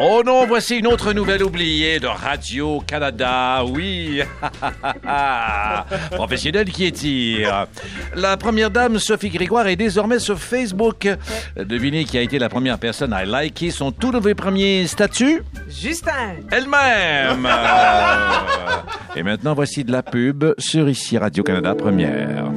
Oh non, voici une autre nouvelle oubliée de Radio-Canada. Oui, professionnel qui étire. La première dame, Sophie Grégoire, est désormais sur Facebook. Devinez qui a été la première personne à liker son tout nouveau premier statut? Justin. Elle-même. Et maintenant, voici de la pub sur ici Radio-Canada Première.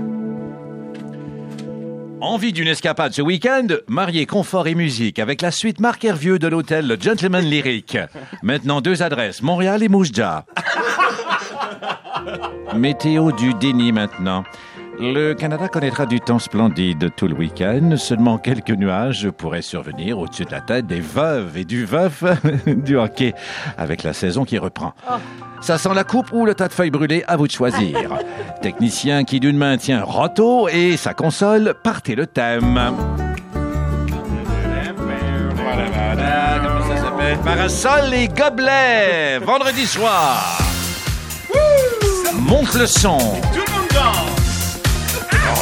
Envie d'une escapade ce week-end? Marié, confort et musique avec la suite Marc Hervieux de l'hôtel Le Gentleman Lyrique. Maintenant, deux adresses, Montréal et Moujja. Météo du déni maintenant. Le Canada connaîtra du temps splendide tout le week-end. Seulement quelques nuages pourraient survenir au-dessus de la tête des veuves et du veuf du hockey avec la saison qui reprend. Ça sent la coupe ou le tas de feuilles brûlées, à vous de choisir. Technicien qui d'une main tient Roto et sa console, partez le thème. Comment ça s'appelle? Parasol et gobelets, vendredi soir. Monte le son.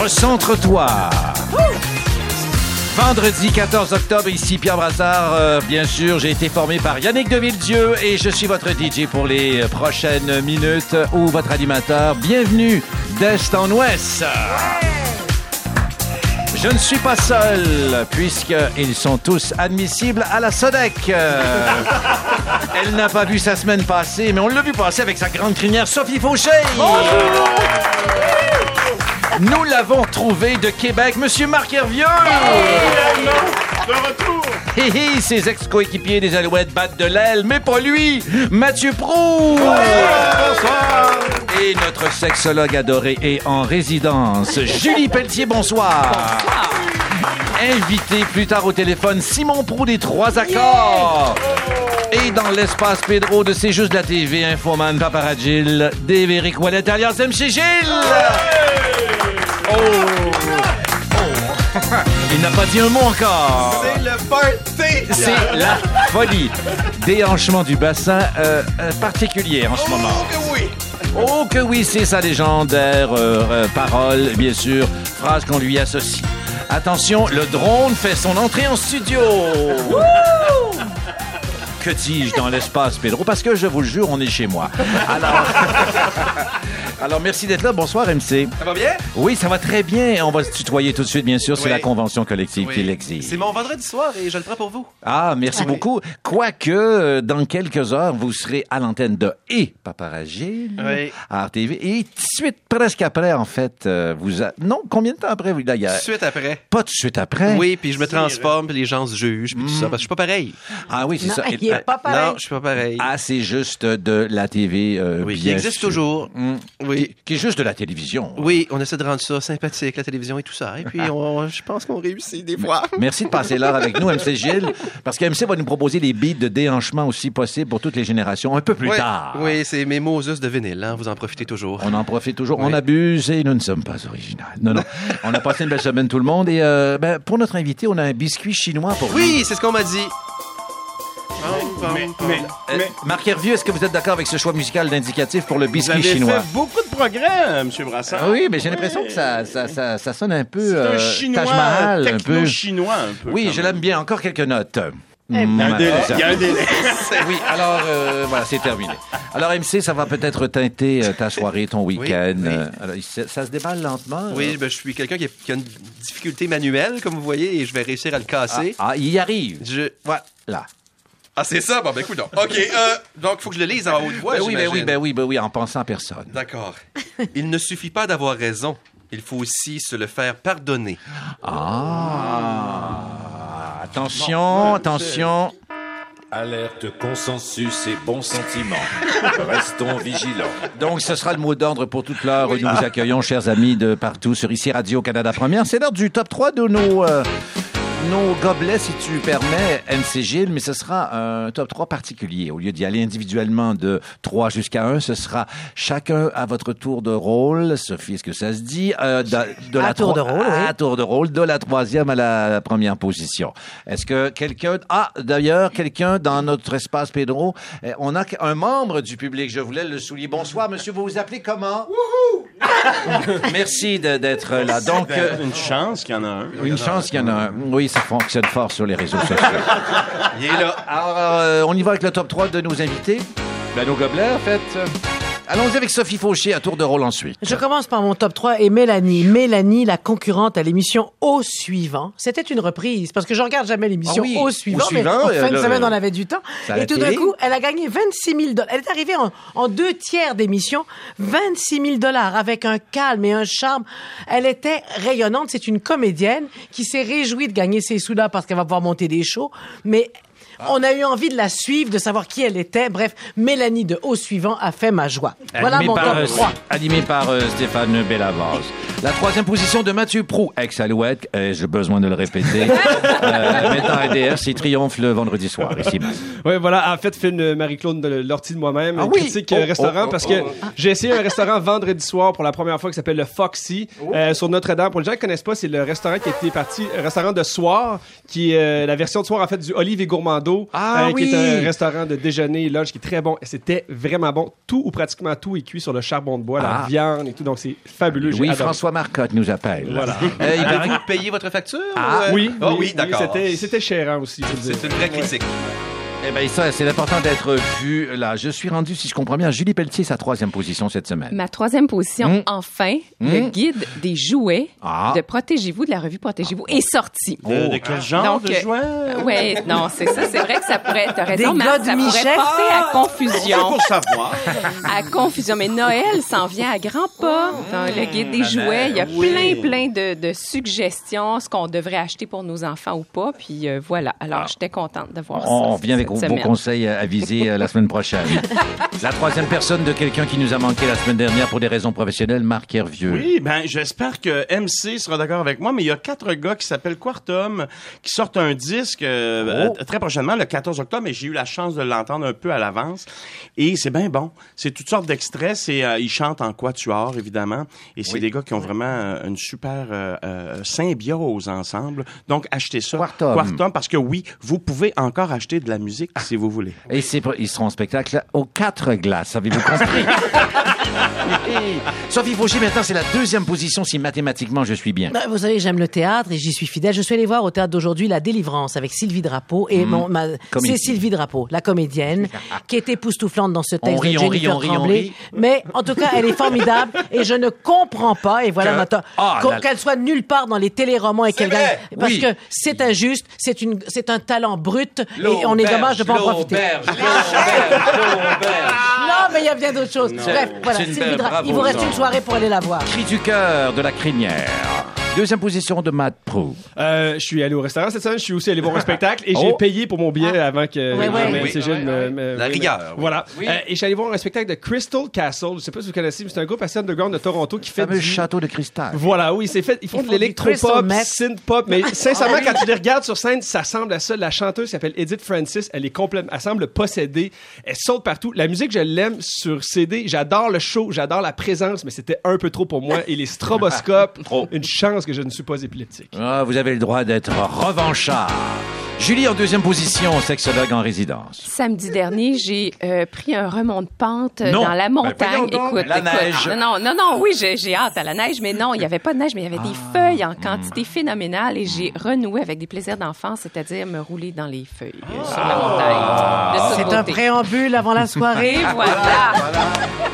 Recentre-toi. Vendredi 14 octobre, ici Pierre Brassard. Euh, bien sûr, j'ai été formé par Yannick Deville-Dieu et je suis votre DJ pour les prochaines minutes ou votre animateur. Bienvenue d'Est en Ouest. Je ne suis pas seul, puisqu'ils sont tous admissibles à la SODEC. Euh, Elle n'a pas vu sa semaine passée, mais on l'a vu passer avec sa grande crinière Sophie Fauché. Nous l'avons trouvé de Québec, Monsieur Marc Hervieux. De retour! Hé hé, ses ex-coéquipiers des Alouettes battent de l'aile, mais pas lui, Mathieu Prou. Et notre sexologue adoré est en résidence, Julie Pelletier, bonsoir. Invité plus tard au téléphone, Simon Prou des Trois Accords. Et dans l'espace Pedro de C'est juste la TV, Infoman Paparagil, Dévéric Wallet alias MC Gilles. Oh. Oh. Il n'a pas dit un mot encore. C'est le party! C'est la folie. Déhanchement du bassin euh, euh, particulier en ce moment. Oh que oui! Oh que oui, c'est sa légendaire euh, euh, parole, bien sûr, phrase qu'on lui associe. Attention, le drone fait son entrée en studio. Que dis-je dans l'espace, Pedro? Parce que je vous le jure, on est chez moi. Alors, alors merci d'être là. Bonsoir, MC. Ça va bien? Oui, ça va très bien. On va se tutoyer tout de suite, bien sûr. C'est Oui. la convention collective qui l'exige. C'est mon vendredi soir et je le prends pour vous. Ah, merci beaucoup. Quoique, euh, dans quelques heures, vous serez à l'antenne de Et Paparagile Oui. à RTV. Et tout de suite, presque après, en fait, euh, vous... a- Non, combien de temps après? vous- il a... Tout de suite après. Pas tout de suite après? Oui, puis je me transforme, puis les gens se jugent, puis tout ça, parce que je suis pas pareil. Ah oui, c'est ça. il est pas pareil. Non, je suis pas pareil. Ah, c'est juste de la TV, euh, oui, qui bien existe sûr. toujours. Mm. Oui. Qui est juste de la télévision. Oui, on essaie de rendre ça sympathique, la télévision et tout ça. Et puis, on- je pense qu'on réussit des fois. Merci de passer l'heure avec nous, MC Gilles, parce que MC va nous proposer des beats de déhanchement aussi possibles pour toutes les générations un peu plus Oui, tard. oui c'est mes Moses de vinyle, hein, vous en profitez toujours. On en profite toujours. On abuse et nous ne sommes pas originaux. Non, non. on a passé une belle semaine, tout le monde. Et euh, ben, pour notre invité, on a un biscuit chinois pour lui. Oui, c'est ce qu'on m'a dit. Mais, mais, Euh, mais Marc Hervieux, est-ce que vous êtes d'accord avec ce choix musical d'indicatif pour le vous biscuit avez chinois? fait beaucoup de progrès, M. Brassard. Ah oui, mais j'ai l'impression Oui. que ça, ça, ça, ça sonne un peu C'est euh, un chinois, Taj Mahal, un peu. techno-chinois un peu. Oui, quand je même. l'aime bien. Encore quelques notes. Il y a un Mm, délai. Il y a un délai. Oui, alors euh, voilà, c'est terminé. Alors MC, ça va peut-être teinter euh, ta soirée, ton week-end. oui. Euh, alors, ça, ça se déballe lentement. Oui, euh. ben, je suis quelqu'un qui, a- qui a une difficulté manuelle, comme vous voyez, et je vais réussir à le Ah, casser. ah, il y arrive. Je... Ouais. Là. Ah, c'est ça? Bon, ben écoute donc. OK, euh, donc, faut que je le lise en haute voix, Ben oui, ben oui, ben oui, ben oui, en pensant à personne. D'accord. Il ne suffit pas d'avoir raison. Il faut aussi se le faire pardonner. Ah, attention, attention. Alerte, consensus et bon sentiment. Restons vigilants. Donc, ce sera le mot d'ordre pour toute l'heure où nous vous accueillons, chers amis de partout sur ici Radio-Canada Première. C'est l'heure du top 3 de nos, euh, nos gobelets, si tu permets, MC Gilles, mais ce sera un top 3 particulier. Au lieu d'y aller individuellement de 3 jusqu'à 1, ce sera chacun à votre tour de rôle. Sophie, est-ce que ça se dit? Euh, de, de À tour de rôle, oui. À tour de rôle, de la troisième à la première position. Est-ce que quelqu'un... Ah, d'ailleurs, quelqu'un dans notre espace Pedro, eh, on a un membre du public, je voulais le souligner. Bonsoir, monsieur, vous vous appelez comment? Merci de- d'être là. Donc, euh, Une chance qu'il y en a un. une chance qu'il y en a un. Oui, ça fonctionne fort sur les réseaux sociaux. Il est là. Alors, euh, on y va avec le top 3 de nos invités. Ben, nos gobelets, en fait. Allons-y avec Sophie Fauché à tour de rôle ensuite. Je commence par mon top 3 et Mélanie. Mélanie, la concurrente à l'émission Au Suivant. C'était une reprise parce que je regarde jamais l'émission Ah oui, Au Suivant, Au Suivant, mais en fin de semaine, on avait du temps. Et tout d'un coup, elle a gagné 26 000 dollars. Elle est arrivée en, en deux tiers d'émission, 26 000 dollars avec un calme et un charme. Elle était rayonnante. C'est une comédienne qui s'est réjouie de gagner ses sous-là parce qu'elle va pouvoir monter des shows. Mais on a eu envie de la suivre, de savoir qui elle était. Bref, Mélanie de Au Suivant a fait ma joie. Voilà Animé mon par, top euh, 3. Animé par euh, Stéphane Bellavance. La troisième position de Mathieu Prou, ex-Alouette, euh, j'ai besoin de le répéter. euh, maintenant RDS, il triomphe le vendredi soir, ici. Oui, voilà. En fait, film de Marie-Claude de Lortie de moi-même. Ah oui? Critique Oh, euh, restaurant oh, oh, parce que oh. j'ai essayé un restaurant vendredi soir pour la première fois qui s'appelle le Foxy euh, sur Notre-Dame. Pour les gens qui connaissent pas, c'est le restaurant qui était parti, un restaurant de soir, qui est euh, la version de soir en fait du Olive et Ah qui oui! est un restaurant de déjeuner et lunch qui est très bon. Et C'était vraiment bon. Tout ou pratiquement tout est cuit sur le charbon de bois, Ah. la viande et tout. Donc c'est fabuleux. Oui, adoré. François Marcotte nous appelle. Voilà. Euh, il paraît Avez-vous payé votre facture? Ah, ou, euh? Oui, Oh, oui, d'accord. C'était, chérant aussi. je veux dire. C'est une vraie critique. Eh bien, ça, c'est important d'être vu. Là, je suis rendu, si je comprends bien, à Julie Pelletier, sa troisième position cette semaine. Ma troisième position, Mm. enfin, le Mm. guide des jouets Ah. de Protégez-vous, de la revue Protégez-vous, est sorti. De, de quel genre Donc, de euh, jouet? Oui, non, c'est ça. C'est vrai que ça pourrait, t'as raison, Des Marc, ça pourrait Michel? porter à C'est confusion. pour savoir. À confusion. Mais Noël s'en vient à grands pas dans le guide des jouets. Il y a Oui. plein, plein de, de suggestions, ce qu'on devrait acheter pour nos enfants ou pas. Puis euh, voilà. Alors, j'étais contente de voir ça. On revient avec vos semaine. conseils avisés euh, la semaine prochaine. la troisième personne de quelqu'un qui nous a manqué la semaine dernière pour des raisons professionnelles, Marc Hervieux. Oui, ben j'espère que MC sera d'accord avec moi, mais il y a quatre gars qui s'appellent Quartum qui sortent un disque euh, Oh. euh, très prochainement, le 14 octobre, et j'ai eu la chance de l'entendre un peu à l'avance. Et c'est bien bon. C'est toutes sortes d'extraits. C'est euh, ils chantent en quatuor évidemment, et c'est Oui. des gars qui ont vraiment euh, une super euh, euh, symbiose ensemble. Donc achetez ça, Quartum. parce que oui, vous pouvez encore acheter de la musique si vous voulez. Et ils seront en spectacle aux quatre glaces, avez-vous compris? Sophie Fauché, maintenant, c'est la deuxième position si mathématiquement je suis bien. Ben, Vous savez, j'aime le théâtre et j'y suis fidèle. Je suis allée voir au théâtre d'aujourd'hui La Délivrance avec Sylvie Drapeau et mon, ma, c'est. Sylvie Drapeau, la comédienne, qui est époustouflante dans ce On texte rit, de on rit, Jennifer on rit, on Tremblay. rit. Mais en tout cas, elle est formidable et je ne comprends pas. Et voilà, Que- Ah, la- qu'elle soit nulle part dans les téléromans et qu'elle gagne, parce oui. que c'est injuste. C'est une, c'est un talent brut et on est dommage de pas en profiter. Non, mais il y a bien d'autres choses. Bref, voilà, Sylvie Il vous reste non. une soirée pour aller la voir. Cri du cœur de la crinière. Deuxième position de Matt Prou. Euh, je suis allé au restaurant cette semaine, je suis aussi allé voir un spectacle et j'ai Oh. payé pour mon billet avant que Ouais, ouais. que Oui. Gilles me, me- La me- rigueur, oui. Voilà. Euh, et je suis allé voir un spectacle de Crystal Castle. Je sais pas si vous connaissez, mais c'est un groupe assez underground de Toronto qui fait Fameux du... château de cristal. Voilà, oui, c'est fait. Ils font Ils de font du l'électropop, crystal meth. synth-pop, mais sincèrement, quand tu les regardes sur scène, ça ressemble à ça. La chanteuse s'appelle Edith Francis. Elle est complètement, elle semble possédée. Elle saute partout. La musique, je l'aime sur CD. J'adore le show, j'adore la présence, mais c'était un peu trop pour moi. Et les stroboscopes, une chance que je ne suis pas épileptique. Ah, vous avez le droit d'être revanchard. Julie en deuxième position, sexologue en résidence. Samedi dernier, j'ai euh, pris un remont de pente euh, Non. dans la montagne. Ben, voyons donc. écoute, La écoute. neige. Non, non, non, non, oui, j'ai j'ai hâte à la neige, mais non, il n'y avait pas de neige, mais il y avait des Ah. feuilles en quantité phénoménale et j'ai renoué avec des plaisirs d'enfance, c'est-à-dire me rouler dans les feuilles euh, sur la montagne. De toute C'est un préambule avant la soirée. Et voilà.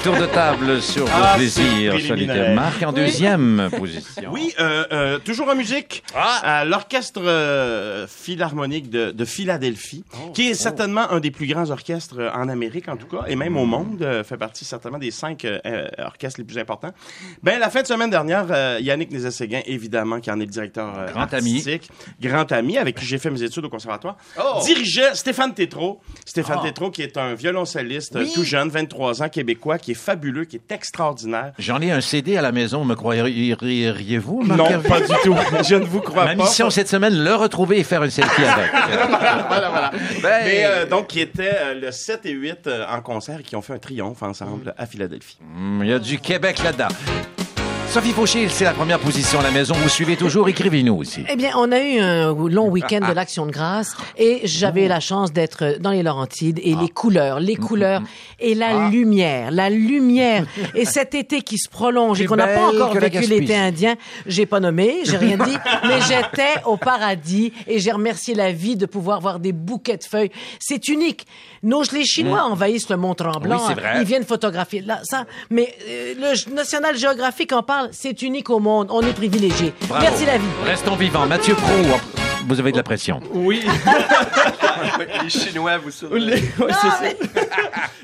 Tour de table sur vos Ah, plaisirs c'est solitaires. Marc en deuxième position. Oui, euh, euh, toujours en musique. À l'orchestre euh, de, de Philadelphie, qui est certainement un des plus grands orchestres euh, en Amérique, en tout cas, et même au monde, euh, fait partie certainement des cinq euh, orchestres les plus importants. Ben, la fin de semaine dernière, euh, Yannick Nézet-Séguin, évidemment, qui en est le directeur euh, Grand ami. artistique, grand ami, avec qui j'ai fait mes études au conservatoire, dirigeait Stéphane Tétrault. Stéphane Tétrault, qui est un violoncelliste tout jeune, 23 ans, québécois, qui est fabuleux, qui est extraordinaire. J'en ai un CD à la maison, me croiriez-vous, Non, pas du tout. Je ne vous crois Ma pas. mission cette semaine, le retrouver et faire une selfie avec. Voilà, voilà. Ben, Mais euh, donc, qui étaient euh, le 7 et 8 euh, en concert et qui ont fait un triomphe ensemble à Philadelphie. hum, Il y a du Québec là-dedans. Sophie Fauché, c'est la première position à la maison. Vous suivez toujours, écrivez-nous aussi. Eh bien, on a eu un long week-end de l'Action de grâce et j'avais la chance d'être dans les Laurentides et les couleurs, les couleurs et la lumière, la lumière. Et cet été qui se prolonge et qu'on n'a pas encore vécu l'été indien, j'ai pas nommé, j'ai rien dit, mais j'étais au paradis et j'ai remercié la vie de pouvoir voir des bouquets de feuilles. C'est unique. Nos, les Chinois envahissent le Mont Tremblant. Oui. Ils viennent photographier là, ça. Mais euh, le National Geographic en parle. C'est unique au monde. On est privilégiés. Bravo. Merci la vie. Restons vivants. Mathieu Pro, vous avez de la pression. Oui. Les Chinois vous sauvent. Les- ouais, c'est ça.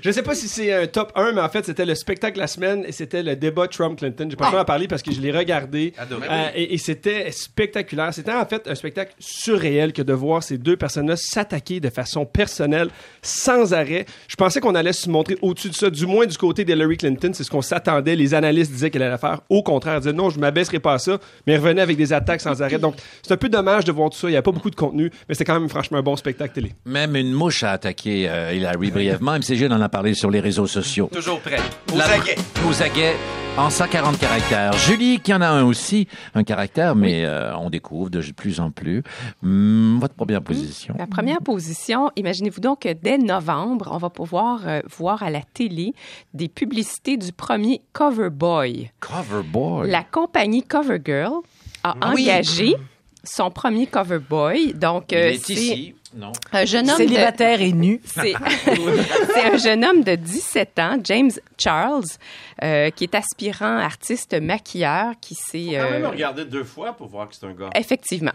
Je sais pas si c'est un top 1, mais en fait, c'était le spectacle de la semaine et c'était le débat Trump-Clinton. J'ai pas le temps d'en parler parce que je l'ai regardé. Euh, et et c'était spectaculaire. C'était en fait un spectacle surréel que de voir ces deux personnes-là s'attaquer de façon personnelle, sans arrêt. Je pensais qu'on allait se montrer au-dessus de ça, du moins du côté d'Hillary Clinton. C'est ce qu'on s'attendait. Les analystes disaient qu'elle allait faire. Au contraire, elle disait non, je m'abaisserai pas à ça, mais elle revenait avec des attaques sans arrêt. Donc, c'est un peu dommage de voir tout ça. Il n'y a pas beaucoup de contenu, mais c'était quand même franchement un bon spectacle télé. Même une mouche a attaqué euh, Hillary brièvement. MCG en a parlé sur les réseaux sociaux. Toujours prêt. La- Aux aguets. Aux aguets, en 140 caractères. Julie, qui en a un aussi, un caractère, mais euh, on découvre de plus en plus. Hum, votre première position? La première position, imaginez-vous donc que dès novembre, on va pouvoir euh, voir à la télé des publicités du premier Cover Boy. Cover Boy? La compagnie CoverGirl a Oui. engagé son premier Cover Boy. Donc, Il euh, est c'est ici. Non. un jeune homme de... Célibataire et nu. C'est un jeune homme de 17 ans, James Charles, euh, qui est aspirant artiste maquilleur, qui s'est... Quand même euh, regarder deux fois pour voir que c'est un gars. Effectivement.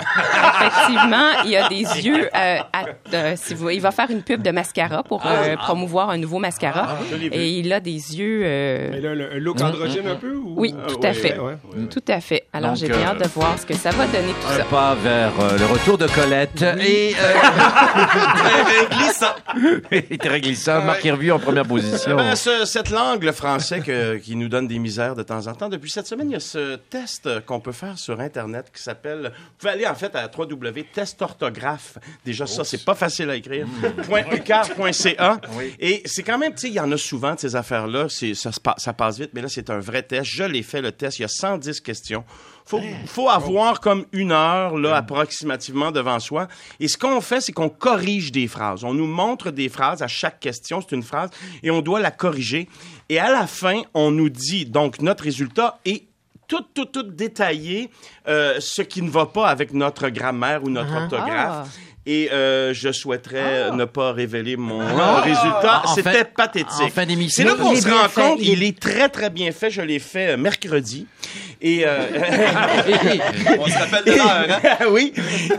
Effectivement, il a des yeux. euh, à- euh, si vous, il va faire une pub de mascara pour euh, promouvoir un nouveau mascara. vu. et il a des yeux. euh, Mais là, le- un look androgyne un peu ou... oui, Ah, tout à fait. ouais, ouais. Tout à fait. Alors, j'ai bien hâte de voir ce que ça va donner tout Un ça. pas vers euh, le retour de Colette. Et euh, Très glissant. et très glissant. Marc Hervieux en première position. Ben, ce- cette langue, le français, que- qui nous donne des misères de temps en temps. Depuis cette semaine, il y a ce test qu'on peut faire sur Internet qui s'appelle... Vous pouvez aller, en fait, à www.testorthographe. Déjà, ça, c'est pas facile à écrire. Point .ucar.ca. Et c'est quand même, tu sais, il y en a souvent de ces affaires-là. Ça passe vite, mais là, c'est un vrai test. Je l'ai fait, le test. Il y a 110 questions. Faut, faut avoir comme une heure, là, approximativement devant soi. Et ce qu'on fait, c'est qu'on corrige des phrases. On nous montre des phrases à chaque question. C'est une phrase et on doit la corriger. Et à la fin, on nous dit, donc, notre résultat est tout, tout, tout détaillé, euh, ce qui ne va pas avec notre grammaire ou notre orthographe. Ah. Et euh, je souhaiterais ne pas révéler mon euh, résultat. En fin- C'était pathétique. en fin d'émission. C'est là qu'on Il est se rend fait. compte, Il- il est très, très bien fait. Je l'ai fait euh, mercredi. Et euh, On se rappelle de l'heure, hein? oui,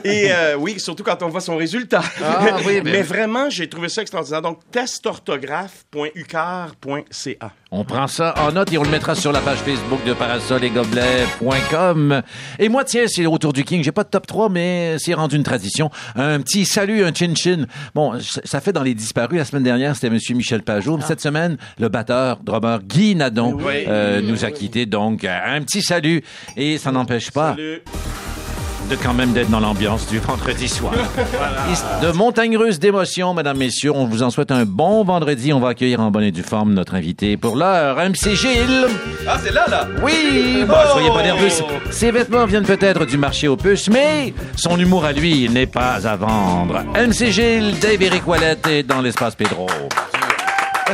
et euh, oui, surtout quand on voit son résultat. Ah, oui, mais- mais vraiment, j'ai trouvé ça extraordinaire. Donc, testorthographe.ucar.ca. On prend ça en note et on le mettra sur la page Facebook de parasoletgobelets.com. Et moi, tiens, c'est au tour du King. J'ai pas de top 3, mais c'est rendu une tradition. Un petit salut, un chin-chin. Bon, ça fait dans les disparus. La semaine dernière, c'était Monsieur Michel Pajot. Cette semaine, le batteur, drummer Guy Nadon Oui. euh, nous a quittés. Donc, un petit salut. Et ça n'empêche pas Salut. De quand même d'être dans l'ambiance du vendredi soir. Et De montagne russe d'émotions, mesdames, messieurs. On vous en souhaite un bon vendredi. On va accueillir en bonne et due forme notre invité pour l'heure, MC Gilles. Ah, c'est là, là. Oui, bon, soyez pas nerveux. Ses vêtements viennent peut-être du marché aux puces, mais son humour à lui n'est pas à vendre. MC Gilles, Dave Eric Wallet est dans l'espace Pedro.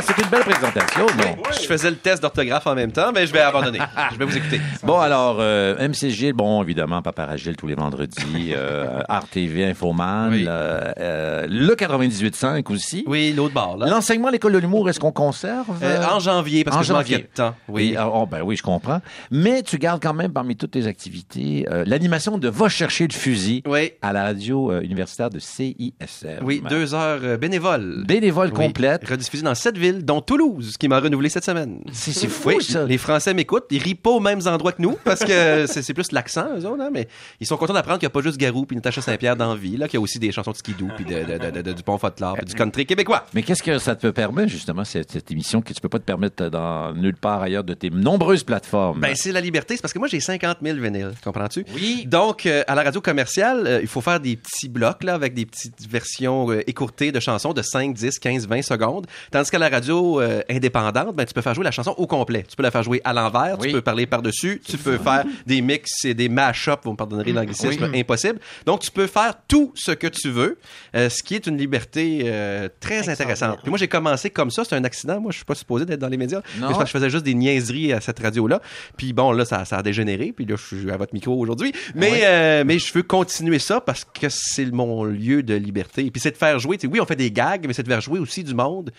C'est une belle présentation, non? Je faisais le test d'orthographe en même temps, mais je vais abandonner. Je vais vous écouter. Bon, alors, euh, MC Gilles, bon, évidemment, Papa Gilles tous les vendredis, euh, Art TV, Infoman, Oui. euh, euh, le 98.5 aussi. Oui, l'autre bord, là. L'enseignement à l'école de l'humour, est-ce qu'on conserve? Euh, en janvier, parce En que je janvier. manquais de temps. Oui, oh, ben oui, je comprends. Mais tu gardes quand même parmi toutes tes activités l'animation de Va chercher le fusil Oui. à la radio universitaire de CISM. Oui, deux heures bénévoles. Bénévole Oui. complète. Rediffusées dans sept villes, dont Toulouse, qui m'a renouvelé cette semaine. C'est fou, Oui, ça. les Français m'écoutent. Ils rient pas aux mêmes endroits que nous, parce que c'est plus l'accent, eux autres, hein, mais ils sont contents d'apprendre qu'il n'y a pas juste Garou puis Natacha Saint-Pierre dans la vie, là, qu'il y a aussi des chansons de skidoo puis de, du pont folklore puis du country québécois. Mais qu'est-ce que ça te permet, justement, cette, cette émission que tu peux pas te permettre dans nulle part ailleurs de tes nombreuses plateformes? Ben, c'est la liberté. C'est parce que moi, j'ai 50 000 vinyles. Comprends-tu? Oui. Donc, euh, à la radio commerciale, euh, il faut faire des petits blocs, là, avec des petites versions euh, écourtées de chansons de 5, 10, 15, 20 secondes. Tandis qu'à la radio euh, indépendante, ben, tu peux faire jouer la chanson au complet. Tu peux la faire jouer à l'envers, Oui. tu peux parler par-dessus, tu peux faire des mix et des mash-up, vous me pardonnerez l'anglicisme, impossible. Donc, tu peux faire tout ce que tu veux, euh, ce qui est une liberté euh, très intéressante. Puis moi, j'ai commencé comme ça, c'est un accident. Moi, je suis pas supposé d'être dans les médias. Non. Mais c'est parce que je faisais juste des niaiseries à cette radio-là. Puis bon, là, ça, ça a dégénéré. Puis là, je suis à votre micro aujourd'hui. Mais, euh, mais je veux continuer ça parce que c'est mon lieu de liberté. Puis c'est de faire jouer. oui, on fait des gags, mais c'est de faire jouer aussi du monde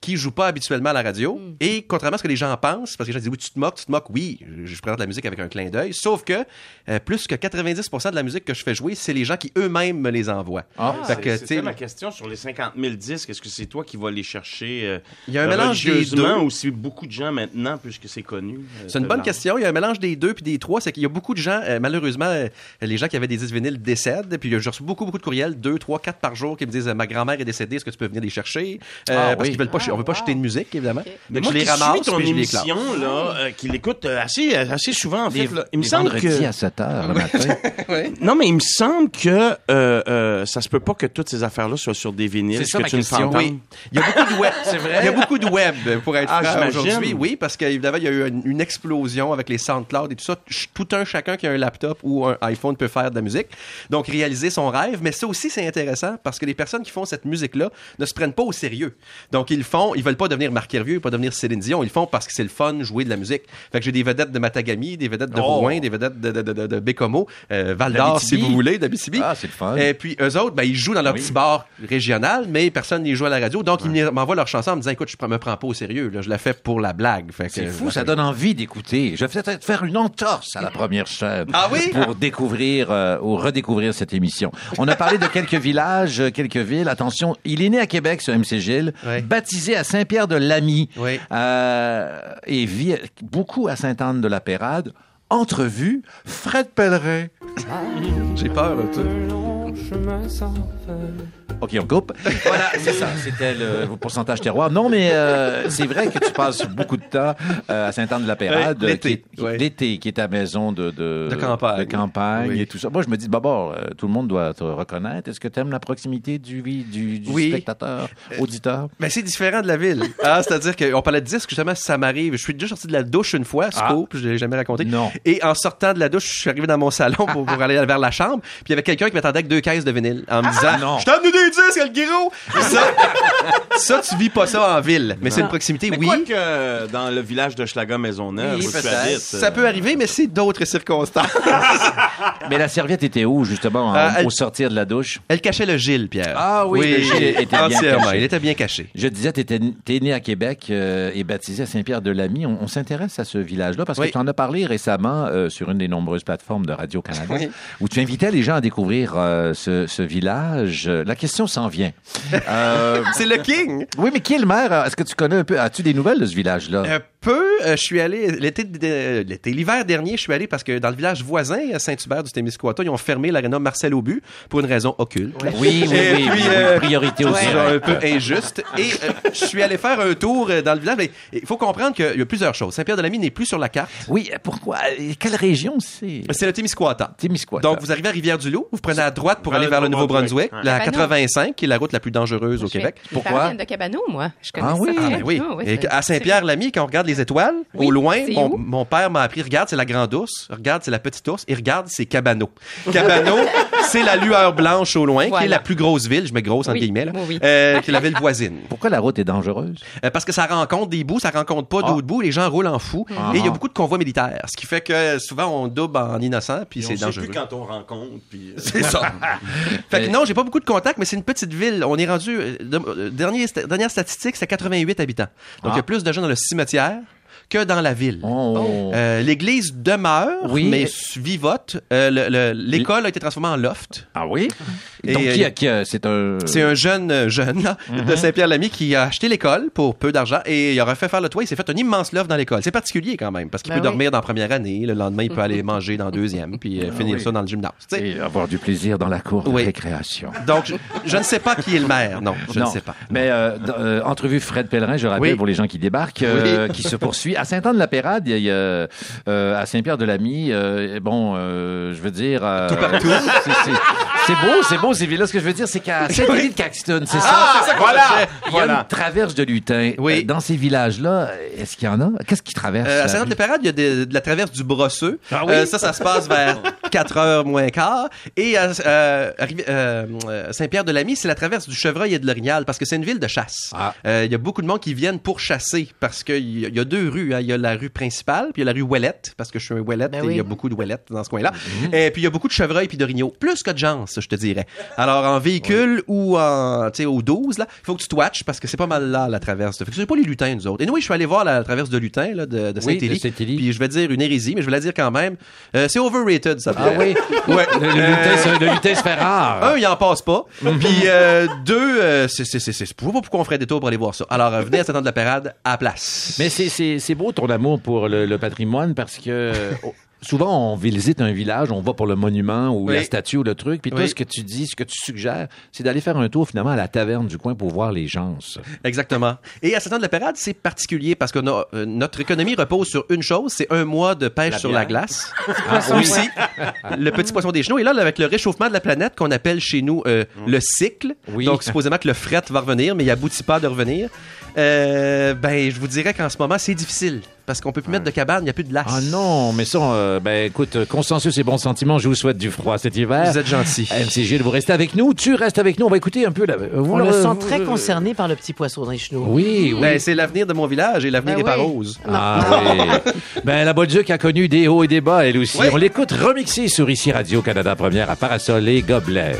qui joue pas habituellement à la radio. Et contrairement à ce que les gens pensent, parce que les gens disent oui, tu te moques, tu te moques. Oui, je, je présente la musique avec un clin d'œil. Sauf que euh, plus que 90% de la musique que je fais jouer, c'est les gens qui eux-mêmes me les envoient. Ah. C'était ma question sur les 50 000 disques. Est-ce que c'est toi qui vas les chercher euh, Il y a un mélange des deux. ou c'est beaucoup de gens maintenant, puisque c'est connu? euh, C'est une bonne question. Il y a un mélange des deux puis des trois. C'est qu'il y a beaucoup de gens, euh, malheureusement, euh, les gens qui avaient des disques vinyles décèdent. Puis je reçois beaucoup, beaucoup de courriels, deux, trois, quatre par jour, qui me disent euh, Ma grand-mère est décédée, est-ce que tu peux venir les chercher? Euh, Ah, Parce oui. qu'ils veulent pas, Ah, on veut pas wow. jeter de musique, évidemment. Ok. Donc, Moi je les qui ramasse suis ton puis je les émission, là, euh, qui l'écoute euh, assez, assez souvent, en fait, Les, là, il me semble que... à 7 heures le matin. Non, mais il me semble que euh, euh, ça se peut pas que toutes ces affaires-là soient sur des vinyles. C'est ça que ma tu question. Oui. Il y a beaucoup de web. c'est vrai? Il y a beaucoup de web, pour être Ah, aujourd'hui. Oui, parce qu'évidemment, il y a eu une, une explosion avec les SoundCloud et tout ça. Tout un chacun qui a un laptop ou un iPhone peut faire de la musique. Donc, réaliser son rêve. Mais ça aussi, c'est intéressant parce que les personnes qui font cette musique-là ne se prennent pas au sérieux. Donc, ils le font, ils veulent pas devenir Marc Hervieux, pas devenir Céline Dion. Ils le font parce que c'est le fun, jouer de la musique. Fait que j'ai des vedettes de Matagami, des vedettes de Oh. Rouen, des vedettes de, de, de, de, de Bécomo, euh, Val d'Or, si vous voulez, d'Abitibi. Ah, c'est le fun. Et puis, eux autres, ben, ils jouent dans leur Oui. petit bar régional, mais personne n'y joue à la radio. Donc, ils m'envoient leur chanson en me disant, écoute, je me prends pas au sérieux. Là, je la fais pour la blague. C'est fou, ça donne envie d'écouter. Je vais peut-être faire une entorse à la première chaîne Ah oui? pour découvrir euh, ou redécouvrir cette émission. On a parlé de quelques villages, euh, quelques villes. Attention, il est né à Québec, ce MC Gilles, Ouais. baptisé à Saint-Pierre-de-Lamy Oui. euh, et vit beaucoup à Sainte-Anne-de-la-Pérade. Entrevue, Fred Pellerin. J'ai peur, un peu. OK, on coupe. Voilà, c'est ça. C'était le pourcentage terroir. Non, mais euh, c'est vrai que tu passes beaucoup de temps euh, à Saint-Anne-de-la-Pérade. Ouais, l'été, qui est- ouais. L'été, qui est ta maison de, de, De campagne. de campagne Oui. et tout ça. Moi, je me dis, d'abord, euh, tout le monde doit te reconnaître. Est-ce que tu aimes la proximité du, du, du Oui. spectateur, auditeur? Mais c'est différent de la ville. Ah, c'est-à-dire qu'on parlait de disques, justement, ça m'arrive. Je suis déjà sorti de la douche une fois, Ah. scoop, je l'ai jamais raconté. Non. Et en sortant de la douche, je suis arrivé dans mon salon pour, pour aller vers la chambre, puis il y avait quelqu'un qui m'attendait avec deux caisses de vinyle en me disant non. Je t'ai amené des disques, le guiro! Ça, ça, tu vis pas ça en ville. Mais c'est une proximité, Mais oui. quoi que euh, dans le village de Schlaga Maisonneuve, Oui, où tu peut-être. habites, Ça euh, peut arriver, mais c'est d'autres circonstances. Mais la serviette était où, justement, en- Euh, elle- au sortir de la douche? Elle cachait le Gilles, Pierre. Ah oui, le Gilles était bien caché. Il était bien caché. Je disais, tu étais né à Québec euh, et baptisé à Saint-Pierre-de-Lamy. On, on s'intéresse à ce village-là parce Oui. que tu en as parlé récemment euh, sur une des nombreuses plateformes de Radio-Canada Oui. où tu invitais les gens à découvrir euh, ce, ce village? Euh, La question s'en vient. Euh, C'est le King. oui, mais qui est le maire? Est-ce que tu connais un peu? As-tu des nouvelles de ce village-là? Un peu, euh, je suis allé l'été, de- l'été, l'hiver dernier, je suis allé parce que dans le village voisin, à Saint-Hubert du Témiscouata, ils ont fermé l'aréna Marcel Aubu pour une raison occulte. oui, oui, oui, Et oui, puis, euh, priorité direct. un peu injuste. Et euh, je suis allé faire un tour dans le village. mais Il faut comprendre qu'il y a plusieurs choses. Saint-Pierre-de-la-Mine n'est plus sur la carte. Oui, pourquoi? Quelle région c'est? C'est le Témiscouata. Témiscouata. Donc, vous arrivez à Rivière-du-Loup, vous prenez à droite pour aller le vers le Nouveau-Brunswick, la Cabano. 85, qui est la route la plus dangereuse au Québec. je suis Pourquoi? de Cabano, moi. Je connais Ah oui? ça. Ah, Ben oui. Oh, oui, à Saint-Pierre-l'Ami, quand on regarde les étoiles, Oui, au loin, mon, père m'a appris, regarde, c'est la grande ours, regarde, c'est la petite ours, et regarde, c'est Cabano. Cabano, c'est la lueur blanche au loin, qui est la plus grosse ville, je mets grosse entre Oui, guillemets, là, oui, oui. euh, qui est la ville voisine. Pourquoi la route est dangereuse? Euh, parce que ça rencontre des bouts, ça rencontre pas d'autres bouts, les gens roulent en fou, Ah. et il y a beaucoup de convois militaires, ce qui fait que souvent on double en innocent, puis c'est sait dangereux. plus quand on rencontre. Puis, euh, C'est ça. fait que non, j'ai pas beaucoup de contacts, mais c'est une petite ville. On est rendu. euh, de- euh, dernier, sta- dernière statistique, c'est 88 habitants. Donc il y Ah. a plus de gens dans le cimetière que dans la ville. Oh. Euh, L'église demeure, Oui. mais vivote. Euh, le- le- L'école a été transformée en loft. Ah oui? Et, Donc, qui a, qui a- c'est un... C'est un jeune euh, jeune là, Mhm. de Saint-Pierre-l'Ami qui a acheté l'école pour peu d'argent et il a refait faire le toit. Il s'est fait un immense loft dans l'école. C'est particulier quand même parce qu'il Ben peut oui. dormir dans la première année. Le lendemain, il peut aller manger dans la deuxième puis euh, finir oui. ça dans le gymnase. Et avoir du plaisir dans la cour de Oui. récréation. Donc, je, je ne sais pas qui est le maire. Non, je non, ne sais pas. Mais euh, euh, entrevue Fred Pellerin, je rappelle Oui. pour les gens qui débarquent, euh, qui se poursuit à Saint-Anne-de-la-Pérade. Il y a, euh, à Saint-Pierre-de-Lamy. euh, bon, euh, je veux dire, Tout partout. c'est- beau, c'est beau, ces villas. Ce que je veux dire, c'est qu'à Saint-Élie de Caxton, c'est ça. Ah, voilà. Il y a Voilà. une traverse de lutin. Oui. Dans ces villages-là, est-ce qu'il y en a? Qu'est-ce qui traverse? À saint de parade il y a de la traverse du Brosseux. Ah oui? Ça, ça se passe vers 4 heures moins quart. Et à Saint-Pierre-de-Lamy, c'est la traverse du Chevreuil et de l'Orignal parce que c'est une ville de chasse. Ah. Il y a beaucoup de monde qui viennent pour chasser parce qu'il y a deux rues. Hein. Il y a la rue principale, puis il y a la rue Ouellette parce que je suis un Ouellette Ben et il y a beaucoup de Ouellettes dans ce coin-là. Mhm. Et puis il y a beaucoup de chevreuils puis d'orignaux. Plus que de gens, je te dirais. Alors en véhicule ou en, tu sais, au 12, là, il faut que tu te watches parce que c'est pas mal là, la traverse. Fait que c'est pas les lutins, nous autres. Et nous, je suis allé voir la traverse de lutin, là, de, de Oui, de Saint-Élie. Puis je vais dire une hérésie, mais je vais la dire quand même. Euh, c'est overrated, ça. Ah oui? Ouais. Le, le lutin, le lutin se fait rare. Un, il en passe pas. Puis euh, deux, euh, c'est c'est c'est c'est pourquoi on ferait des tours pour aller voir ça. Alors venez à cette de la parade à place. Mais c'est beau ton amour pour le, le patrimoine parce que souvent on visite un village, on va pour le monument ou Oui. la statue ou le truc, puis toi Oui. ce que tu dis, ce que tu suggères, c'est d'aller faire un tour finalement à la taverne du coin pour voir les gens. Exactement. Et à cette de la parade, c'est particulier parce que no- euh, notre économie repose sur une chose, c'est un mois de pêche La sur bière. la glace. Aussi, le petit poisson des chenaux. Et là, avec le réchauffement de la planète qu'on appelle chez nous euh, le cycle, Oui. donc supposément que le fret va revenir, mais il aboutit pas de revenir. euh, ben, je vous dirais qu'en ce moment, c'est difficile parce qu'on peut plus mettre de cabane, il n'y a plus de glace. Ah non, mais ça, euh, ben écoute, consensus et bons sentiments, je vous souhaite du froid cet hiver. Vous êtes gentil. MC Gilles, vous restez avec nous, tu restes avec nous, on va écouter un peu la... vous On le- le sent vous- très concerné par le petit poisson dans les genoux. Oui, oui. Ben, c'est l'avenir de mon village et l'avenir Ben des oui. paroses. Ah oui. Ben, la Bolduc a connu des hauts et des bas, elle aussi. Oui. On l'écoute remixer sur ici Radio-Canada Première à Parasol et Gobelet.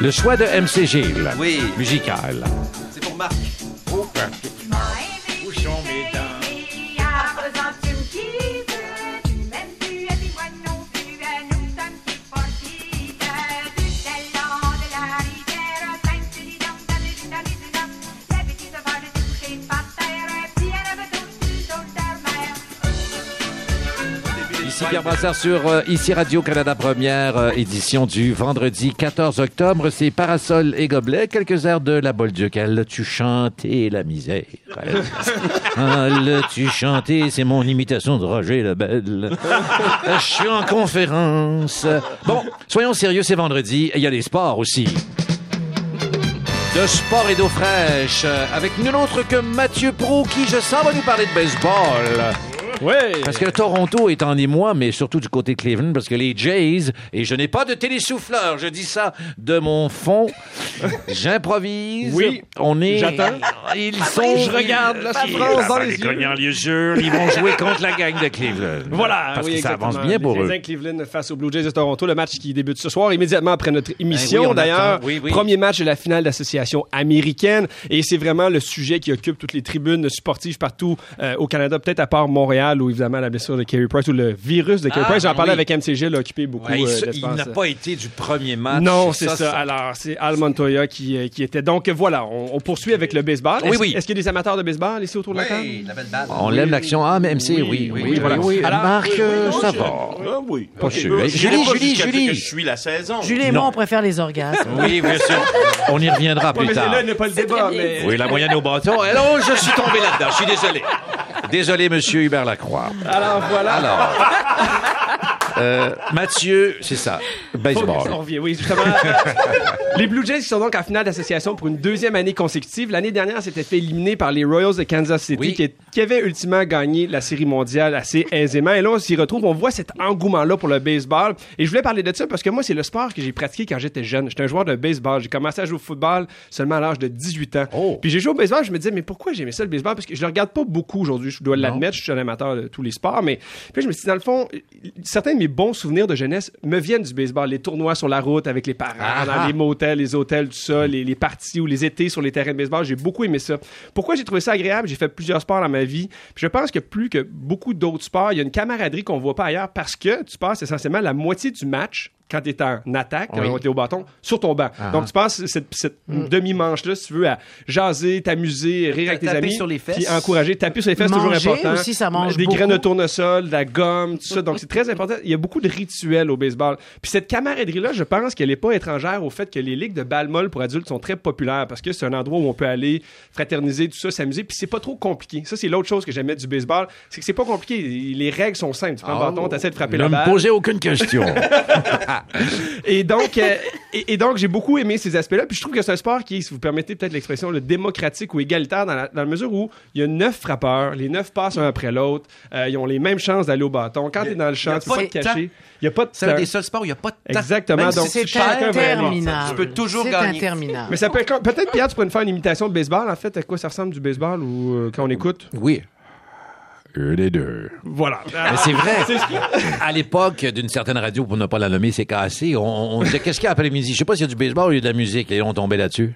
Le choix de MC Gilles. Oui. Musical. C'est pour Marc. Où Ici Pierre Brassard sur euh, Ici Radio-Canada Première, euh, édition du vendredi 14 octobre. C'est Parasol et Gobelet, quelques airs de la Bolduc. Elle tu chanté la misère? Elle, Elle tu chanté, c'est mon imitation de Roger Lebel. Je suis en conférence. Bon, soyons sérieux, c'est vendredi. Il y a les sports aussi. De sport et d'eau fraîche, avec nul autre que Mathieu Pro, qui, je sens, va nous parler de baseball. Ouais. Parce que Toronto est en émoi, mais surtout du côté de Cleveland, parce que les Jays, et je n'ai pas de télésouffleur, je dis ça de mon fond, j'improvise. Oui, on est. j'attends. Ils sont. Je regarde la souffrance dans les yeux. cognant les yeux, ils vont jouer contre la gang de Cleveland. Voilà, Parce oui, que ça exactement. avance bien pour les eux. Canadiens Cleveland face aux Blue Jays de Toronto, le match qui débute ce soir immédiatement après notre émission. Ben oui, on D'ailleurs. Oui, oui. premier match de la finale d'association américaine et c'est vraiment le sujet qui occupe toutes les tribunes sportives partout euh, au Canada, peut-être à part Montréal où évidemment la blessure de Carey Price ou le virus de Carey Ah, Price. J'en parlais oui. avec MCG, l'a occupé beaucoup Ouais, il euh, il n'a pas été du premier match. Non, c'est ça. Alors, c'est Al Montoya qui, euh, qui était. Donc, voilà, on, on poursuit avec le baseball. Oui, Est-ce, oui. Est-ce qu'il y a des amateurs de baseball ici autour de la table? la belle balle. On l'aime l'action. Ah, mais MC, oui, oui, oui, voilà. oui. Alors, Marc, oui, oui, euh, ça va. Ah oui. Pas sûr. Julie, Julie, Julie. je suis la saison. Julie et moi, on préfère les orgasmes. Oui, bien sûr. On y reviendra plus mais tard. là, il n'y a pas le débat, mais. Oui, la moyenne au bâton. Alors, je suis tombé là-dedans. Je suis désolé. Désolé, monsieur Hubert Lacroix. Alors, voilà. Alors, euh, Mathieu, c'est ça, baseball. oui, justement. les Blue Jays qui sont donc en finale d'association pour une deuxième année consécutive. L'année dernière, s'était fait éliminer par les Royals de Kansas City, Oui. qui, qui avaient ultimement gagné la série mondiale assez aisément. Et là, on s'y retrouve. On voit cet engouement-là pour le baseball. Et je voulais parler de ça parce que moi, c'est le sport que j'ai pratiqué quand j'étais jeune. J'étais un joueur de baseball. J'ai commencé à jouer au football seulement à l'âge de 18 ans. Oh. Puis j'ai joué au baseball. Je me disais, mais pourquoi j'aimais ça le baseball? Parce que je le regarde pas beaucoup aujourd'hui. Je dois l'admettre. Je suis un amateur de tous les sports. Mais puis je me suis dit, dans le fond, certains de mes bons souvenirs de jeunesse me viennent du baseball. Les tournois sur la route avec les parents, Ah, dans ah. les motels, les hôtels, tout ça, les, les parties ou les étés sur les terrains de baseball. J'ai beaucoup aimé ça. Pourquoi j'ai trouvé ça agréable? J'ai fait plusieurs sports dans ma vie. Puis je pense que plus que beaucoup d'autres sports, il y a une camaraderie qu'on voit pas ailleurs parce que tu passes essentiellement la moitié du match quand tu es en attaque, Oui. quand tu es au bâton, sur ton banc. Ah. Donc, tu passes cette, cette demi-manche-là, si tu veux, à jaser, t'amuser, rire avec tes amis. sur les fesses. Puis encourager. Taper sur les fesses, toujours Manger important. aussi, ça mange Des beaucoup. graines de tournesol, de la gomme, tout ça. Donc, c'est très important. Il y a beaucoup de rituels au baseball. Puis cette camaraderie-là, je pense qu'elle n'est pas étrangère au fait que les ligues de balle molle pour adultes sont très populaires parce que c'est un endroit où on peut aller fraterniser, tout ça, s'amuser. Puis c'est pas trop compliqué. Ça, c'est l'autre chose que j'aimais du baseball. C'est que c'est pas compliqué. Les règles sont simples. Tu prends Ah, le bâton, t'essaies de frapper Ne la me balle. posez aucune question. Et donc, euh, et, et donc j'ai beaucoup aimé ces aspects-là. Puis je trouve que c'est un sport qui, est, si vous permettez peut-être l'expression, le démocratique ou égalitaire dans la, dans la mesure où il y a neuf frappeurs, les neuf passent un après l'autre, euh, ils ont les mêmes chances d'aller au bâton. Quand a- t'es dans le champ, tu pas peux de te cacher. Il y a pas de C'est un des seuls sports où il n'y a pas de temps. Exactement, Même si donc c'est interminable. Tu peux toujours C'est gagner. interminable. Mais ça peut être, peut-être Pierre, tu pourrais nous faire une imitation de baseball. En fait, à quoi ça ressemble du baseball ou euh, quand on écoute? Oui. Une et deux. Voilà. Mais c'est vrai. À l'époque d'une certaine radio, pour ne pas la nommer, c'est cassé. On, on disait qu'est-ce qu'il y a après-midi? Je sais pas s'il y a du baseball ou il y a de la musique. Et on tombait là-dessus.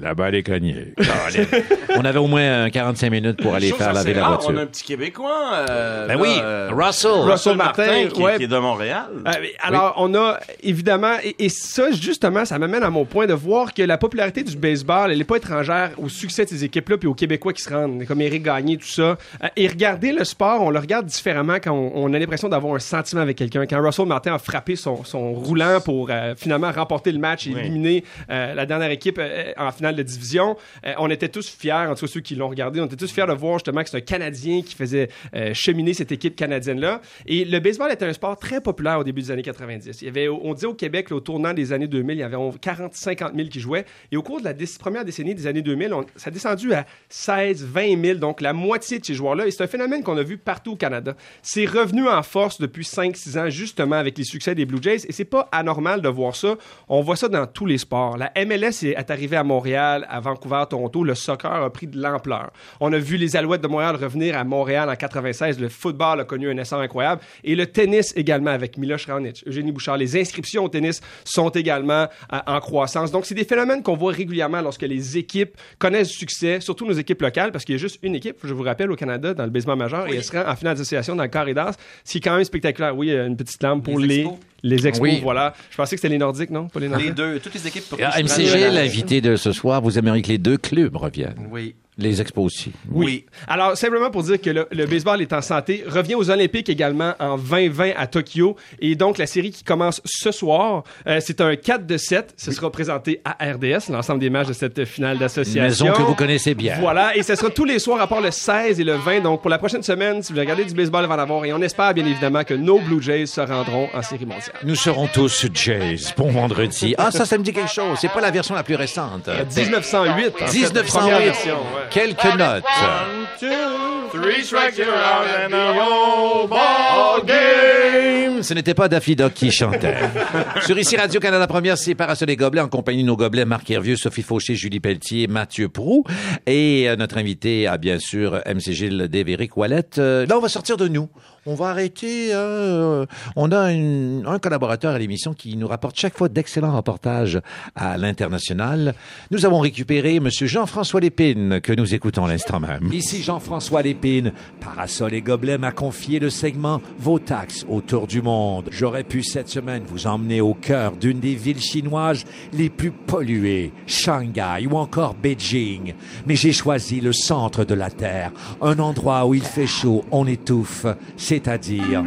La balle est cognée. On avait au moins euh, 45 minutes pour aller faire laver la rare, voiture. On a un petit Québécois. euh, Ben là, oui, euh, Russell. Russell Martin, qui, ouais. qui est de Montréal. Euh, alors, on a évidemment, et, et ça, justement, ça m'amène à mon point de voir que la popularité du baseball, elle n'est pas étrangère au succès de ces équipes-là, puis aux Québécois qui se rendent, comme Éric Gagné, tout ça. Euh, et regarder le sport, on le regarde différemment quand on, on a l'impression d'avoir un sentiment avec quelqu'un. Quand Russell Martin a frappé son, son roulant pour euh, finalement remporter le match et Oui. éliminer euh, la dernière équipe euh, en finale de division, euh, on était tous fiers, en tout cas ceux qui l'ont regardé, on était tous fiers de voir justement que c'est un Canadien qui faisait euh, cheminer cette équipe canadienne-là. Et le baseball était un sport très populaire au début des années 90. Il y avait, on dit au Québec, au tournant des années 2000, il y avait 40-50 000 qui jouaient. Et au cours de la première décennie des années 2000, on- ça a descendu à 16-20 000, donc la moitié de ces joueurs-là. Et c'est un phénomène qu'on a vu partout au Canada. C'est revenu en force depuis 5-6 ans, justement avec les succès des Blue Jays. Et c'est pas anormal de voir ça. On voit ça dans tous les sports. La MLS est arrivée à Montréal, à Vancouver, à Toronto. Le soccer a pris de l'ampleur. On a vu les Alouettes de Montréal revenir à Montréal en 96. Le football a connu un essor incroyable. Et le tennis également avec Miloš Raonic, Eugénie Bouchard. Les inscriptions au tennis sont également euh, en croissance. Donc, c'est des phénomènes qu'on voit régulièrement lorsque les équipes connaissent du succès, surtout nos équipes locales, parce qu'il y a juste une équipe, je vous rappelle, au Canada, dans le baseball majeur, et elle se rend en finale d'association dans le Corridors, ce qui est quand même spectaculaire. Oui, une petite lampe pour Les les, expos. les expos, Oui. voilà. Je pensais que c'était les Nordiques, non? Pas les Nordiques. Les deux, toutes les équipes. pour je MCG, l'invité de ce soir, vous aimeriez que les deux clubs reviennent. Oui. Les expos aussi. Oui. Alors, simplement pour dire que le, le baseball est en santé, revient aux Olympiques également en 2020 à Tokyo. Et donc, la série qui commence ce soir, euh, c'est un 4 de 7. Ce sera présenté à RDS, l'ensemble des matchs de cette finale d'association. Maison que vous connaissez bien. Voilà, et ce sera tous les soirs à part le 16 et le 20. Donc, pour la prochaine semaine, si vous regardez du baseball, il va en avoir. Et on espère bien évidemment que nos Blue Jays se rendront en série mondiale. Nous serons tous Jays. Bon vendredi. Ah, ça, ça me dit quelque chose. C'est pas la version la plus récente. 1908. en fait, 1908. première version, ouais. Quelques notes. One, two, three strikes you're out and the whole ball game. Ce n'était pas Daffy Duck qui chantait. Sur ici Radio-Canada Première, c'est Parasol et Gobelets en compagnie de nos gobelets Marc Hervieux, Sophie Fauché, Julie Pelletier, Mathieu Prou et euh, notre invité a bien sûr MC Gilles Dévéric Wallet. Euh, là, on va sortir de nous. On va arrêter. euh, on a un collaborateur à l'émission qui nous rapporte chaque fois d'excellents reportages à l'international. Nous avons récupéré Monsieur Jean-François Lépine que nous écoutons l'instant même. Ici Jean-François Lépine. Parasol et Gobelets m'a confié le segment Vos taxes autour du monde. J'aurais pu cette semaine vous emmener au cœur d'une des villes chinoises les plus polluées, Shanghai ou encore Beijing. Mais j'ai choisi le centre de la Terre, un endroit où il fait chaud, on étouffe, c'est-à-dire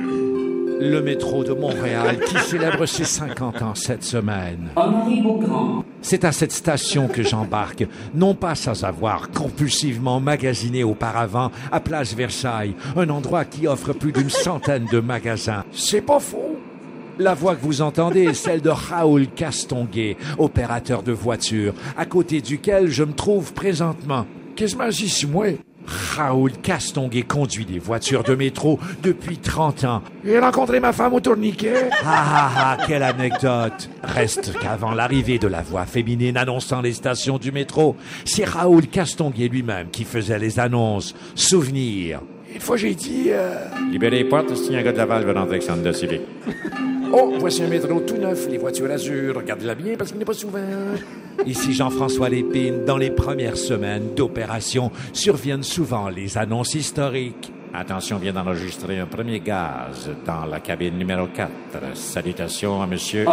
le métro de Montréal qui célèbre ses 50 ans cette semaine. C'est à cette station que j'embarque, non pas sans avoir compulsivement magasiné auparavant à Place Versailles, un endroit qui offre plus d'une centaine de magasins. C'est pas faux. La voix que vous entendez est celle de Raoul Castonguay, opérateur de voiture, à côté duquel je me trouve présentement. Qu'est-ce que moi? Raoul Castonguay conduit des voitures de métro depuis 30 ans. J'ai rencontré ma femme au tourniquet. Ah ah ah, quelle anecdote. Reste qu'avant l'arrivée de la voix féminine annonçant les stations du métro, c'est Raoul Castonguay lui-même qui faisait les annonces. Souvenir. Une fois, j'ai dit... Euh... Libérez les portes, si un gars de Laval veut rentrer avec Sandra Civic. Oh, voici un métro tout neuf, les voitures azur. Regardez-la bien parce qu'il n'est pas souvent. Ici Jean-François Lépine. Dans les premières semaines d'opération surviennent souvent les annonces historiques. Attention, vient d'enregistrer un premier gaz dans la cabine numéro 4. Salutations à monsieur.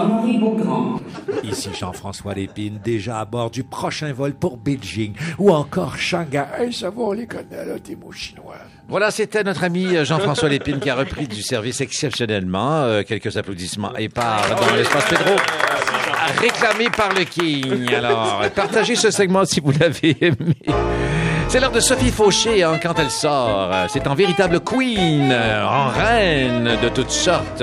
Ici Jean-François Lépine, déjà à bord du prochain vol pour Beijing ou encore Shanghai. Hey, ça va, on les connaît, là, tes mots chinois. Voilà, c'était notre ami euh, Jean-François Lépine qui a repris du service exceptionnellement. Euh, quelques applaudissements épars dans l'espace Pedro. Réclamé par le King. Alors, partagez ce segment si vous l'avez aimé. C'est l'heure de Sophie Fauché hein, quand elle sort. Euh, C'est en véritable queen, euh, en reine de toutes sortes.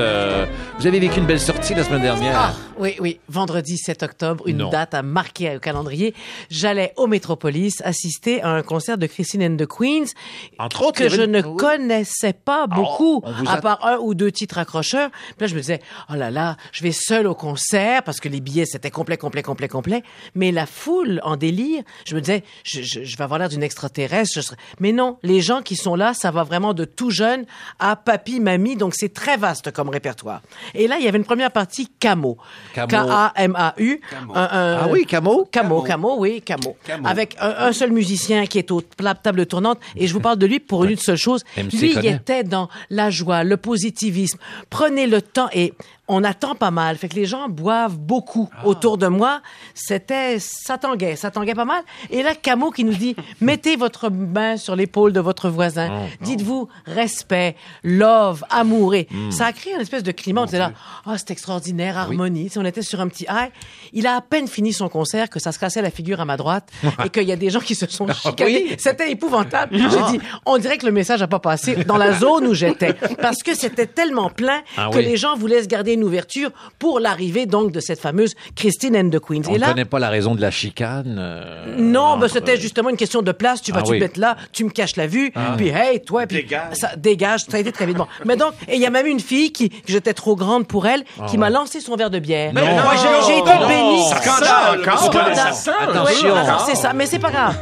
Vous avez vécu une belle sortie la semaine dernière. Ah, oui, oui. Vendredi 7 octobre, une Non. date à marquer au calendrier. J'allais au Métropolis assister à un concert de Christine and the Queens. Entre autres, que je ne oui. connaissais pas beaucoup, on vous à a- part un ou deux titres accrocheurs. Puis là, je me disais, oh là là, je vais seul au concert parce que les billets, c'était complet, complet, complet, complet. Mais la foule en délire, je me disais, je, je, je vais avoir l'air d'une extraterrestre. je serai- Mais non, les gens qui sont là, ça va vraiment de tout jeune à papy, mamie. Donc, c'est très vaste comme répertoire. Et là, il y avait une première partie Camo. Camo. K-A-M-A-U. Ah oui, Camo? Camo, Camo, oui, Camo. Avec un, seul musicien qui est au table tournante. Et je vous parle de lui pour une seule chose. Lui, il était dans la joie, le positivisme. Prenez le temps et on attend pas mal. Fait que les gens boivent beaucoup Ah. autour de moi. C'était, ça tanguait, ça tanguait pas mal. Et là, Camo qui nous dit, mettez votre main sur l'épaule de votre voisin. Oh, Dites-vous respect, love, amour. Et Hmm. ça a créé une espèce de climat. On était là, ah, c'est extraordinaire, harmonie. Tu sais, on était sur un petit high. Il a à peine fini son concert que ça se cassait la figure à ma droite et qu'il y a des gens qui se sont chicanés. oui? C'était épouvantable. J'ai dit, on dirait que le message n'a pas passé dans la zone où j'étais. Parce que c'était tellement plein Ah que oui. les gens voulaient se garder une ouverture pour l'arrivée donc de cette fameuse Christine and the Queens. On et ne là, connaît pas la raison de la chicane. euh, non, ben c'était justement une question de place. Tu vas Ah tu oui. te mettre là, tu me caches la vue, puis hey, toi, puis Dégage. ça dégage. Ça a été très vite. Bon. Mais donc, et il y a même une fille qui, que j'étais trop grande pour elle, qui m'a lancé son verre de bière. Mais non. Moi, j'ai- j'ai été bénie. Scandale, Scandale. scandale. Attention. alors, c'est ça, mais c'est pas grave.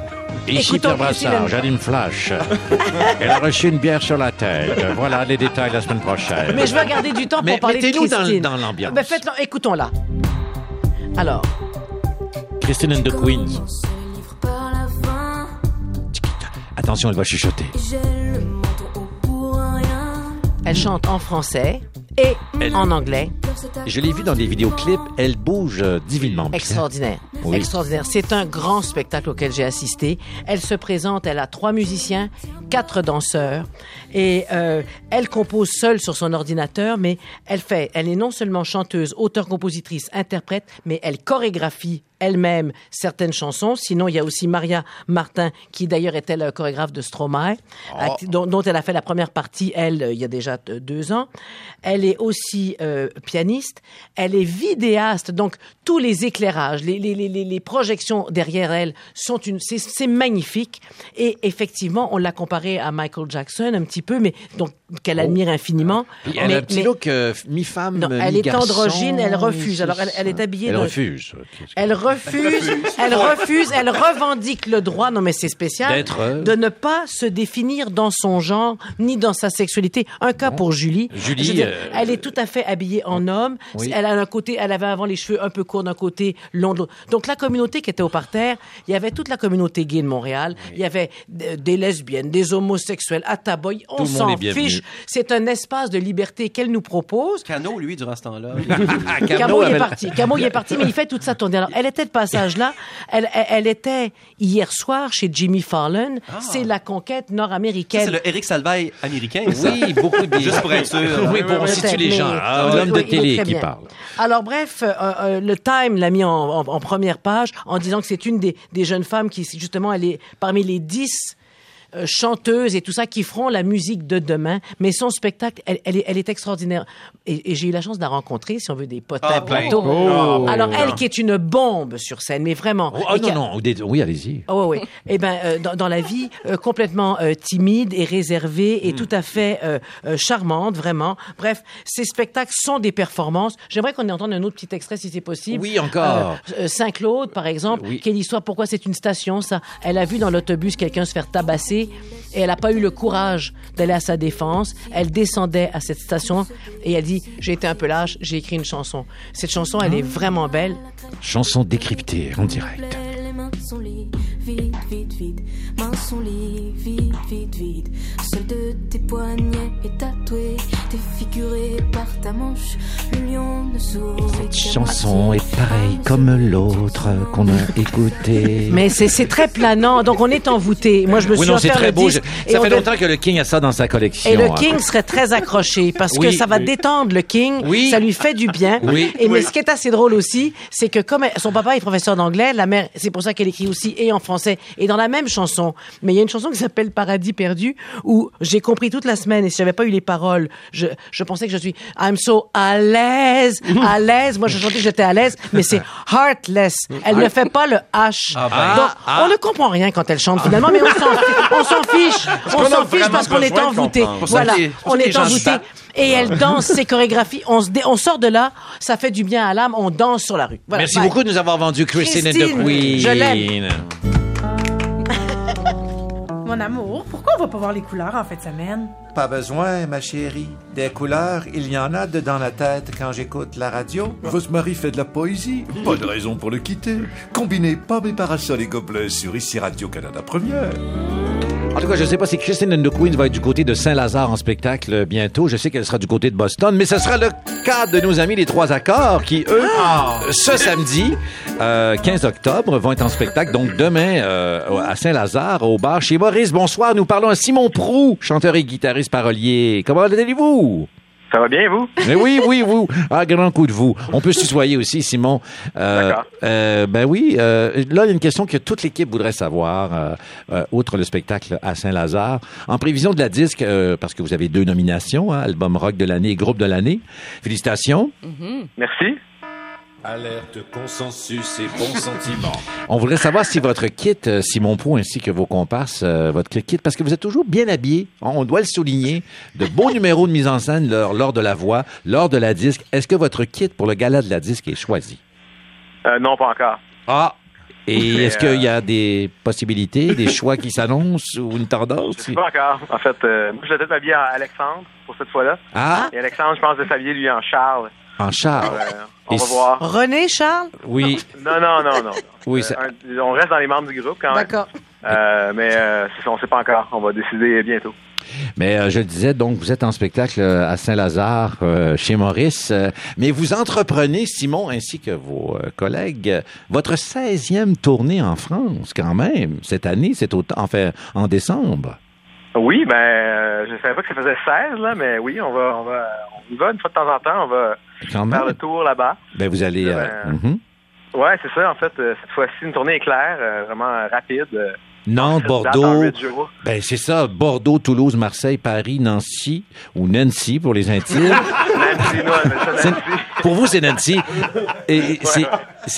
Ici Pierre Christine Brassard, and- j'anime Flash. Elle a reçu une bière sur la tête. Voilà les détails la semaine prochaine. Mais je vais garder du temps pour Mais parler de mettez-nous dans- Christine. dans l'ambiance. Ben faites-le, écoutons-la. Alors, Christine and the Queens. Attention, elle va chuchoter. elle chante en français et en anglais. Je l'ai vue dans des vidéoclips. Elle bouge euh, divinement bien. Extraordinaire. Oui. Extraordinaire. C'est un grand spectacle auquel j'ai assisté. Elle se présente, elle a trois musiciens, quatre danseurs, et euh, elle compose seule sur son ordinateur, mais elle fait, elle est non seulement chanteuse, auteure, compositrice, interprète, mais elle chorégraphie elle-même certaines chansons. Sinon, il y a aussi Maria Martin, qui d'ailleurs était la chorégraphe de Stromae, acti- dont, dont elle a fait la première partie, elle, euh, il y a déjà euh, deux ans. Elle est aussi euh, pianiste. Elle est vidéaste. Donc, tous les éclairages, les, les, les, les- projections derrière elle sont une, c'est, c'est magnifique. Et effectivement, on l'a comparée à Michael Jackson un petit peu, mais donc, qu'elle admire infiniment. Puis elle Mais- a un petit mais- look euh, mi-femme, non, elle est mi-garçon. androgyne, elle refuse. Alors, elle, elle est habillée Elle de- refuse. Elle refuse, elle refuse, elle revendique le droit, non mais c'est spécial, D'être, euh, de ne pas se définir dans son genre ni dans sa sexualité. Un cas pour Julie. Julie, dire, euh, elle est tout à fait habillée en homme. Oui. Elle a un côté, elle avait avant les cheveux un peu courts d'un côté, longs de l'autre. Donc la communauté qui était au parterre, il y avait toute la communauté gay de Montréal. Il y avait des lesbiennes, des homosexuels, à Taboy. On Tout le monde s'en est bienvenu. fiche. C'est un espace de liberté qu'elle nous propose. Cano, lui, durant ce temps-là. Camo, il est parti. Camo, il est parti, mais il fait toute sa tournée. Alors, elle était de passage là. Elle, elle, elle était hier soir chez Jimmy Fallon. C'est la conquête C'est nord-américaine. le Eric Salvaille américain. ça. Oui, beaucoup de Juste pour être sûr. Oui, pour situer les gens. Ah, L'homme oui, de télé qui bien. parle. Alors bref, euh, euh, le Time l'a mis en, en- en première page en disant que c'est une des, des jeunes femmes qui, justement, elle est parmi les dix chanteuses et tout ça qui feront la musique de demain. Mais son spectacle, elle, elle est, elle est extraordinaire. Et, et j'ai eu la chance de la rencontrer, si on veut des potins Ah, ben. plateaux. Oh. Alors elle qui est une bombe sur scène, mais vraiment. Oh, ah, qui non, a- non. Oui, allez-y. Oh, oui, oui. Eh ben, euh, dans, dans la vie, euh, complètement euh, timide et réservée et Hmm. tout à fait euh, euh, charmante, vraiment. Bref, ces spectacles sont des performances. J'aimerais qu'on ait entendu un autre petit extrait, si c'est possible. Oui, encore. Euh, euh, Saint-Claude, par exemple. Oui. Quelle histoire Pourquoi c'est une station, ça? Elle a vu dans l'autobus quelqu'un se faire tabasser et elle n'a pas eu le courage d'aller à sa défense. Elle descendait à cette station et elle dit J'ai été un peu lâche, j'ai écrit une chanson. Cette chanson, elle est vraiment belle. Chanson décryptée en direct. Les mains sont liées, vite, vite, vite. Mains sont liées, vite, vite, vite. Seul de tes poignets Cette chanson est pareil comme l'autre qu'on a écouté. Mais c'est c'est très planant, donc on est envoûté. Moi, je me oui, suis non, c'est très le beau. disque. Je- et Ça fait de- longtemps que le King a ça dans sa collection. Et le hein. King serait très accroché parce que Oui, ça va oui. détendre le King. Oui. Ça lui fait du bien. Oui. Et mais Oui. ce qui est assez drôle aussi, c'est que comme son papa est professeur d'anglais, la mère, c'est pour ça qu'elle écrit aussi et en français et dans la même chanson. Mais il y a une chanson qui s'appelle Paradis perdu où j'ai compris toute la semaine et si j'avais pas eu les paroles, je, je pensais que je suis I'm so à l'aise, à l'aise. Moi, je chantais que j'étais à l'aise, mais c'est heartless. Elle ne fait pas le H. Ah ben. Donc, Ah, on ne comprend rien quand elle chante finalement, mais on s'en on s'en fiche. On s'en fiche parce qu'on est envoûté. Voilà, on est envoûté. Et elle danse ses chorégraphies. On, se on sort de là, ça fait du bien à l'âme, on danse sur la rue. Voilà, Merci bye. beaucoup de nous avoir vendu Christine, and the Christine, Queen. je l'aime. Mon amour, pourquoi on va pas voir les couleurs en fin de semaine? Pas besoin, ma chérie. Des couleurs, il y en a de dans la tête quand j'écoute la radio. Rosemary fait de la poésie. Pas de raison pour le quitter. Combinez pommes et parasols et gobelets sur ici Radio-Canada Première. En tout cas, je ne sais pas si Christine and the Queen va être du côté de Saint-Lazare en spectacle bientôt. Je sais qu'elle sera du côté de Boston, mais ce sera le cas de nos amis les Trois Accords qui, eux, ce samedi, euh, 15 octobre, vont être en spectacle. Donc demain, euh, à Saint-Lazare, au bar chez Maurice. Bonsoir, nous parlons à Simon Prou, chanteur et guitariste parolier. Comment allez-vous? Ça va bien, vous? Mais oui, oui, vous. Ah, grand coup de vous. On peut se tutoyer aussi, Simon. Euh, D'accord. euh, ben oui. euh, là, il y a une question que toute l'équipe voudrait savoir, euh, euh, outre le spectacle à Saint-Lazare. En prévision de la disque, euh, parce que vous avez deux nominations, hein, album rock de l'année et groupe de l'année. Félicitations. Merci. Alerte consensus et bons sentiments. On voudrait savoir si votre kit, euh, Simon Pou, ainsi que vos comparses, euh, votre kit, parce que vous êtes toujours bien habillés, on on doit le souligner, de beaux numéros de mise en scène lors, lors de la voix, lors de la disque. Est-ce que votre kit pour le gala de la disque est choisi? Euh, non, pas encore. Ah! Et est-ce qu'il y a des possibilités, des choix qui s'annoncent ou une tendance? Pas encore. En fait, euh, moi, je vais peut-être m'habiller en Alexandre pour cette fois-là. Ah! Et Alexandre, je pense de s'habiller, lui, en Charles. En char. Euh, on Et va voir. René, Charles? Oui. Non, non, non, non. Oui, Euh, ça- un- on reste dans les membres du groupe quand même. D'accord. Euh, mais euh, on sait pas encore. On va décider bientôt. Mais euh, je le disais, donc, vous êtes en spectacle euh, à Saint-Lazare, euh, chez Maurice. euh, mais vous entreprenez, Simon, ainsi que vos euh, collègues, euh, votre 16e tournée en France, quand même, cette année, c'est au enfin, en décembre. Oui, ben, euh, je savais pas que ça faisait 16, là, mais oui, on va, on va, on y va une fois de temps en temps. On va Quand faire le tour là-bas. Ben, vous allez... euh, Ben, mhm. Ouais, c'est ça. En fait, euh, cette fois-ci, une tournée éclair, euh, vraiment rapide. euh, Nantes, Bordeaux. Ben, c'est ça. Bordeaux, Toulouse, Marseille, Paris, Nancy, ou Nancy pour les intimes. Nancy, nous, on appelle ça C'est- Nancy. Pour vous, c'est Nancy. Et, c'est- c'est-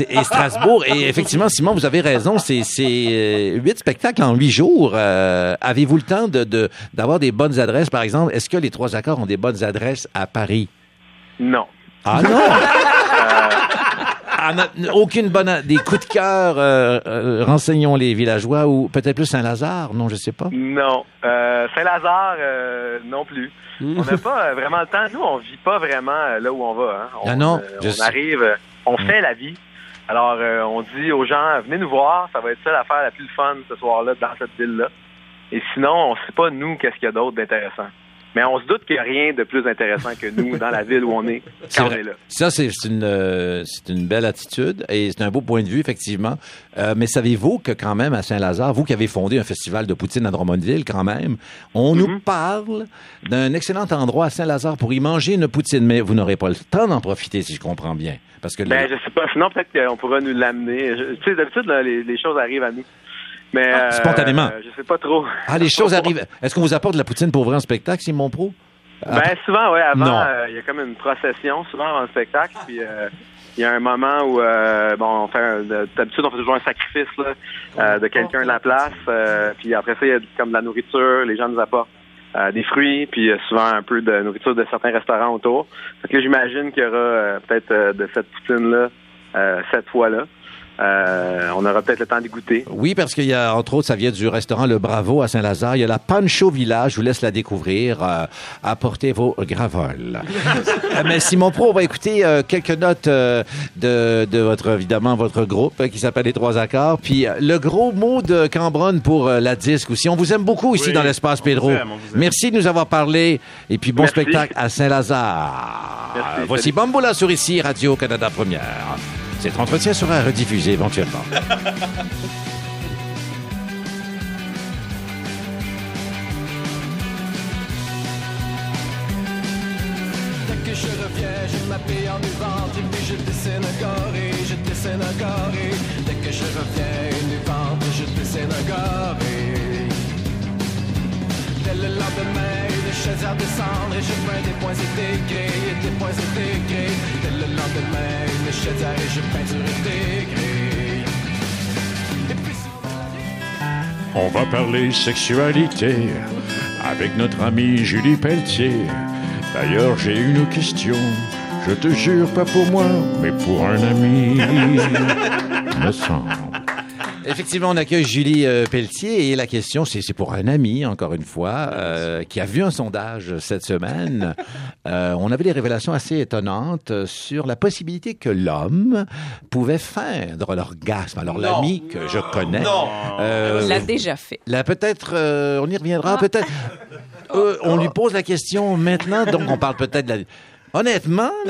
et Strasbourg. Et effectivement, Simon, vous avez raison. C'est c'est, euh, huit spectacles en huit jours. Euh, Avez-vous le temps de de- d'avoir des bonnes adresses, par exemple? Est-ce que les trois accords ont des bonnes adresses à Paris? Non. Ah non! Ah, non, aucune bonne... a- Des coups de cœur, euh, euh, renseignons les villageois, ou peut-être plus Saint-Lazare, non, je sais pas. Non. Euh, Saint-Lazare, euh, non plus. On n'a pas euh, vraiment le temps. Nous, on vit pas vraiment euh, là où on va. hein. On, Ah non, euh, je on sais. arrive, euh, on fait la vie. Alors, euh, on dit aux gens, venez nous voir, ça va être ça l'affaire la plus fun ce soir-là dans cette ville-là. Et sinon, on sait pas, nous, qu'est-ce qu'il y a d'autre d'intéressant. Mais on se doute qu'il n'y a rien de plus intéressant que nous dans la ville où on est quand on vrai. est là. Ça, c'est une, euh, une belle attitude et c'est un beau point de vue, effectivement. Euh, mais savez-vous que quand même, à Saint-Lazare, vous qui avez fondé un festival de poutine à Drummondville, quand même, on Mm-hmm. nous parle d'un excellent endroit à Saint-Lazare pour y manger une poutine, mais vous n'aurez pas le temps d'en profiter, si je comprends bien. Parce que Ben, le- je sais pas. Sinon, peut-être qu'on pourra nous l'amener. Tu sais, d'habitude, les, les choses arrivent à nous. Mais euh, spontanément. je sais pas trop. Ah, les choses arrivent. Est-ce qu'on vous apporte de la poutine pour ouvrir un spectacle, Simon Pro? Ben souvent, ouais. Non. Avant, euh, il y a comme une procession, souvent avant le spectacle. Puis euh, il y a un moment où, euh, bon, on fait d'habitude, on fait toujours un sacrifice là, euh, de quelqu'un de la place. euh, puis après ça, il y a comme de la nourriture. Les gens nous apportent euh, des fruits, puis euh, souvent un peu de nourriture de certains restaurants autour. Fait que là, j'imagine qu'il y aura euh, peut-être euh, de cette poutine là euh, cette fois-là. Euh, on aura peut-être le temps d'y goûter. Oui, parce qu'il y a, entre autres, ça vient du restaurant Le Bravo à Saint-Lazare. Il y a la Pancho Village. Je vous laisse la découvrir. Euh, apportez vos gravoles. Euh, Mais Simon Pro, on va écouter euh, quelques notes euh, de, de votre, évidemment, votre groupe euh, qui s'appelle Les Trois Accords. Puis euh, le gros mot de Cambronne pour euh, la disque aussi. On vous aime beaucoup ici Oui, dans l'espace Pedro. vous aime, on vous aime. Merci de nous avoir parlé. Et puis bon Merci. spectacle à Saint-Lazare. Merci, Voici salut. Bamboula sur ici, Radio-Canada Première. Cet entretien sera rediffusé éventuellement. Dès que je reviens, je m'habille en uvante et puis je dessine un goré, je dessine un goré. Dès que je reviens, une uvante, je dessine un goré. Dès le lendemain, une chaudière de cendre et je peins des points et des grilles, et des points grilles. Dès le lendemain, une chaudière et je peinture grilles. Et puis On va parler sexualité avec notre amie Julie Pelletier. D'ailleurs, j'ai une question. Je te jure, pas pour moi, mais pour un ami, me semble. Effectivement, on accueille Julie euh, Pelletier et la question, c'est pour un ami, encore une fois, euh, qui a vu un sondage cette semaine. Euh, on avait des révélations assez étonnantes sur la possibilité que l'homme pouvait feindre l'orgasme. Alors, l'ami que je connais... Euh, l'a déjà fait. Là, peut-être, euh, on y reviendra, peut-être. Euh, on lui pose la question maintenant, donc on parle peut-être de la... Honnêtement,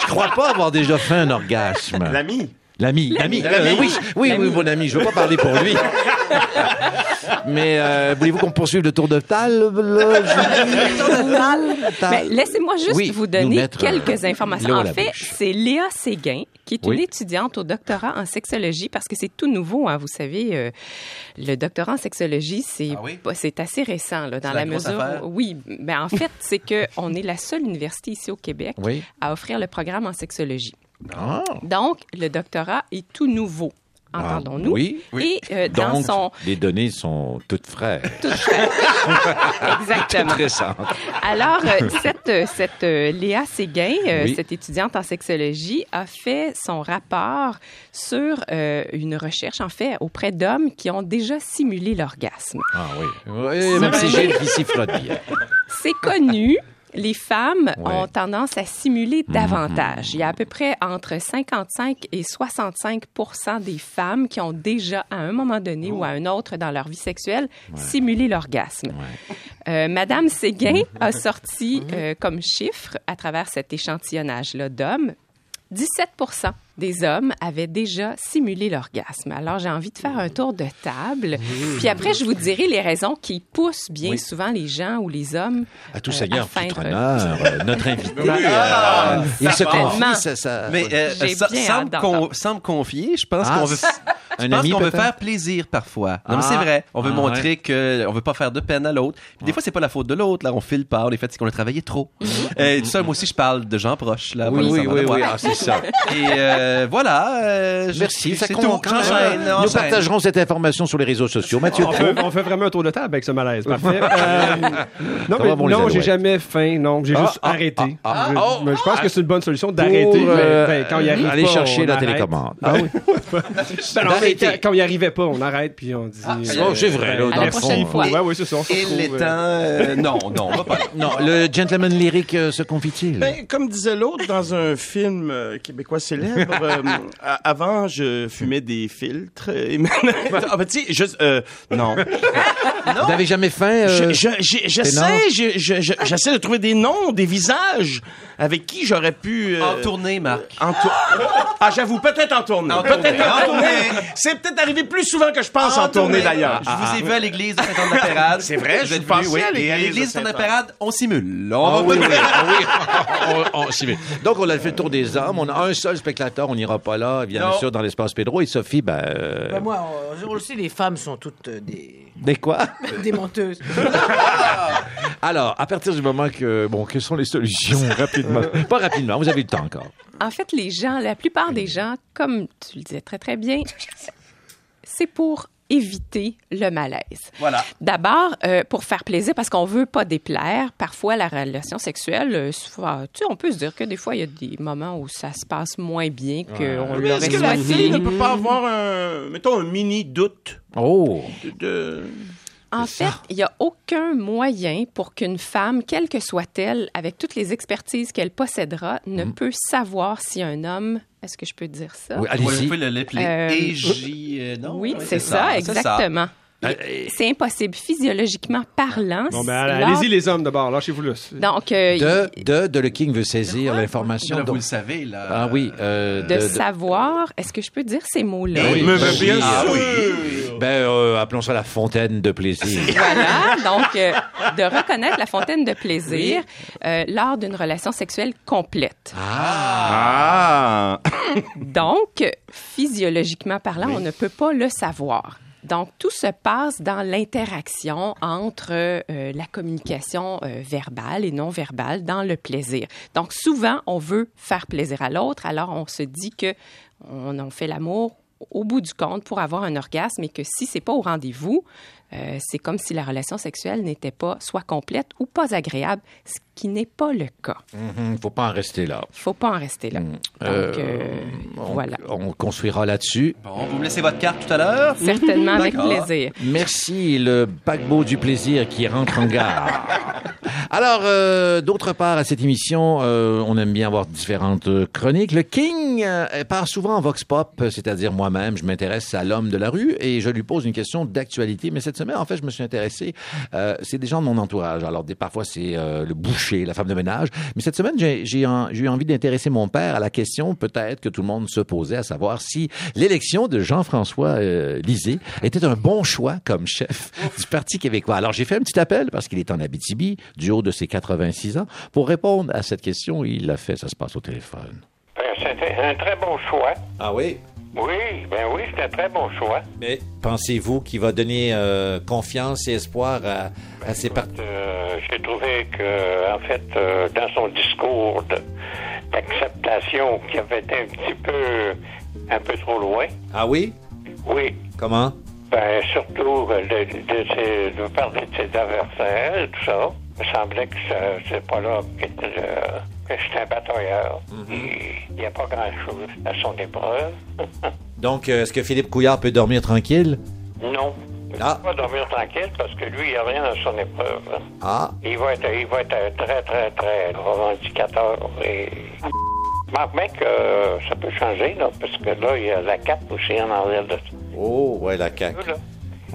je crois pas avoir déjà fait un orgasme. L'ami? L'ami, l'ami, euh, oui, oui, oui, mon ami, je veux pas parler pour lui. Mais euh, voulez-vous qu'on poursuive le tour de table, Laissez-moi juste Oui, vous donner euh, quelques informations. En fait, c'est Léa Séguin, qui est Oui. une étudiante au doctorat en sexologie, parce que c'est tout nouveau, hein, vous savez. euh, le doctorat en sexologie, c'est c'est assez récent, là, dans la mesure. affaire. Oui, ben en fait, c'est que on est la seule université ici au Québec à offrir le programme en sexologie. Ah. Donc, le doctorat est tout nouveau. Ah, Entendons-nous. oui. Et euh, dans Donc, son les données sont toutes fraîches. Exactement. Toutes récentes. Alors, euh, cette, euh, cette euh, Léa Séguin, euh, Oui. cette étudiante en sexologie, a fait son rapport sur euh, une recherche, en fait, auprès d'hommes qui ont déjà simulé l'orgasme. Ah oui. Oui, même si j'ai ici frottis. C'est connu. Les femmes Ouais. ont tendance à simuler davantage. Il y a à peu près entre 55 et 65 des femmes qui ont déjà, à un moment donné ou à un autre dans leur vie sexuelle, simulé l'orgasme. Euh, Madame Séguin a sorti euh, comme chiffre, à travers cet échantillonnage-là d'hommes, 17% des hommes avaient déjà simulé l'orgasme. Alors, j'ai envie de faire un tour de table. Puis après, je vous dirai les raisons qui poussent bien Oui. souvent les gens ou les hommes À tout euh, Seigneur, à feindre. tout honneur, euh, notre invité, Ah, euh, il se confie, ça, ça- Mais euh, d'entendre. con- sans me confier, je pense Ah, qu'on veut, un pense ami qu'on veut faire plaisir parfois. Non, mais Ah. c'est vrai. On veut Ah, montrer ouais. que on veut pas faire de peine à l'autre. Puis Des fois, c'est pas la faute de l'autre. Là, on file pas. On est fait, c'est qu'on a travaillé trop. Euh, tout ça, moi aussi, je parle de gens proches. Là, Oui, oui, oui, oui, ah, c'est ça. Et euh, voilà. euh, Merci, ça tout. J'enchaîne. Nous partagerons cette information sur les réseaux sociaux. Mathieu On fait, on fait vraiment un tour de table avec ce malaise. Parfait. Euh, non, mais bon, les non, j'ai jamais faim. Non, j'ai Ah, juste ah, arrêté. ah, ah, je, oh, pense ah. que c'est une bonne solution d'arrêter. Euh, ben, quand il arrive aller pas, chercher la arrête. télécommande. Ah oui. Quand, quand il arrivait pas, on arrête puis on dit. oh, c'est vrai, là, dans fond, il faut- ouais. Ouais, oui, c'est ça. on se Il est euh, temps. euh, non, non, on va pas. Non, le gentleman lyrique euh, se confie-t-il? Ben, comme disait l'autre dans un film euh, québécois célèbre, euh, avant je fumais des filtres. Et maintenant, ah, ben, tu sais, juste, euh, non. Vous n'avez jamais faim? euh? J'essaie, je- je- je- j'essaie de trouver des noms, des visages avec qui j'aurais pu. euh, En tournée, Marc. en tour- Ah, j'avoue, peut-être en tournée. En Peut-être tournée. en En tournée. C'est peut-être arrivé plus souvent que je pense en, tournée d'ailleurs. Je vous ai vu à l'église de Saint-Anne-de-la-Pérade. C'est vrai, Vous je venu, oui. à Et l'église à de l'église de Saint-Anne. Saint-Anne-de-la-Pérade, on simule. On Ah va oui, ah. On- on met. Donc, on a fait le tour des hommes. On a un seul spectateur. On n'ira pas là, bien Non. sûr, dans l'espace Pedro. Et Sophie, ben... euh, Ben moi, on, on le sait, les femmes sont toutes euh, des, Des quoi? des menteuses. Alors, à partir du moment que... Bon, quelles sont les solutions? rapidement. Pas rapidement, vous avez le temps encore. En fait, les gens, la plupart des gens, comme tu le disais très, très bien, c'est pour éviter le malaise. Voilà. D'abord, euh, pour faire plaisir, parce qu'on veut pas déplaire. Parfois, la relation sexuelle, euh, souvent, tu sais, on peut se dire que des fois, il y a des moments où ça se passe moins bien qu'on Mais l'aurait est-ce que la fille ne peut pas avoir un, mettons, un mini doute Oh! de... En fait, il n'y a aucun moyen pour qu'une femme, quelle que soit-elle, avec toutes les expertises qu'elle possédera, ne peut savoir si un homme, est-ce que je peux dire ça? Oui, allez-y. Euh, EJ, euh, non? Oui, Oui, c'est ça, exactement. C'est impossible, physiologiquement parlant. Bon, ben, allez-y, les hommes, d'abord. Lâchez-vous là. Donc, euh, De, de, de le King veut saisir l'information. Vous le savez, là. Ah oui. euh, de, savoir, est-ce que je peux dire ces mots-là? Oui, Mais ben bien oui, sûr. ah Ben, euh, appelons ça la fontaine de plaisir. Voilà, donc euh, de reconnaître la fontaine de plaisir euh, lors d'une relation sexuelle complète. Ah! Donc, physiologiquement parlant, on ne peut pas le savoir. Donc, tout se passe dans l'interaction entre euh, la communication euh, verbale et non verbale dans le plaisir. Donc, souvent, on veut faire plaisir à l'autre, alors on se dit que on en fait l'amour au bout du compte pour avoir un orgasme et que si c'est pas au rendez-vous, euh, c'est comme si la relation sexuelle n'était pas soit complète ou pas agréable, qui n'est pas le cas. Il ne faut pas en rester là. Il faut pas en rester là. Donc, euh, on, voilà. on construira là-dessus. Bon, vous me laissez votre carte tout à l'heure? Certainement avec plaisir. Merci, le paquebot du plaisir qui rentre en gare. Alors, euh, d'autre part, à cette émission, euh, on aime bien avoir différentes euh, chroniques. Le King euh, part souvent en vox pop, c'est-à-dire moi-même, je m'intéresse à l'homme de la rue et je lui pose une question d'actualité. Mais cette semaine, en fait, je me suis intéressé, euh, c'est des gens de mon entourage. Alors, des, parfois, c'est euh, le boucher, la femme de ménage. Mais cette semaine, j'ai en- eu envie d'intéresser mon père à la question peut-être que tout le monde se posait, à savoir si l'élection de Jean-François euh, Lisée était un bon choix comme chef du Parti québécois. Alors, j'ai fait un petit appel parce qu'il est en Abitibi, du haut de ses 86 ans. Pour répondre à cette question, il l'a fait, ça se passe au téléphone. Ben, C'était un très bon choix. Ah oui? Oui, ben oui, c'était un très bon choix. Mais pensez-vous qu'il va donner euh, confiance et espoir à, à ses partis? Euh, J'ai trouvé que, en fait, euh, dans son discours d'acceptation, qui avait été un petit peu, un peu trop loin. Ah oui? Oui. Comment? Ben, surtout euh, de, de, ses- de parler de ses adversaires et tout ça. Il me semblait que c'est pas là qu'était le- que j'étais un batailleur. Il n'y a pas grand-chose à son épreuve. Donc, euh, est-ce que Philippe Couillard peut dormir tranquille? non. Il ne Ah. peut pas dormir tranquille parce que lui, il n'y a rien à son épreuve. Ah, Il va être, il va être très, très, très revendicateur. Et... Mec, euh, ça peut changer, là, parce que là, il y a la cape aussi en arrière de ça. oh, ouais, la CAQ.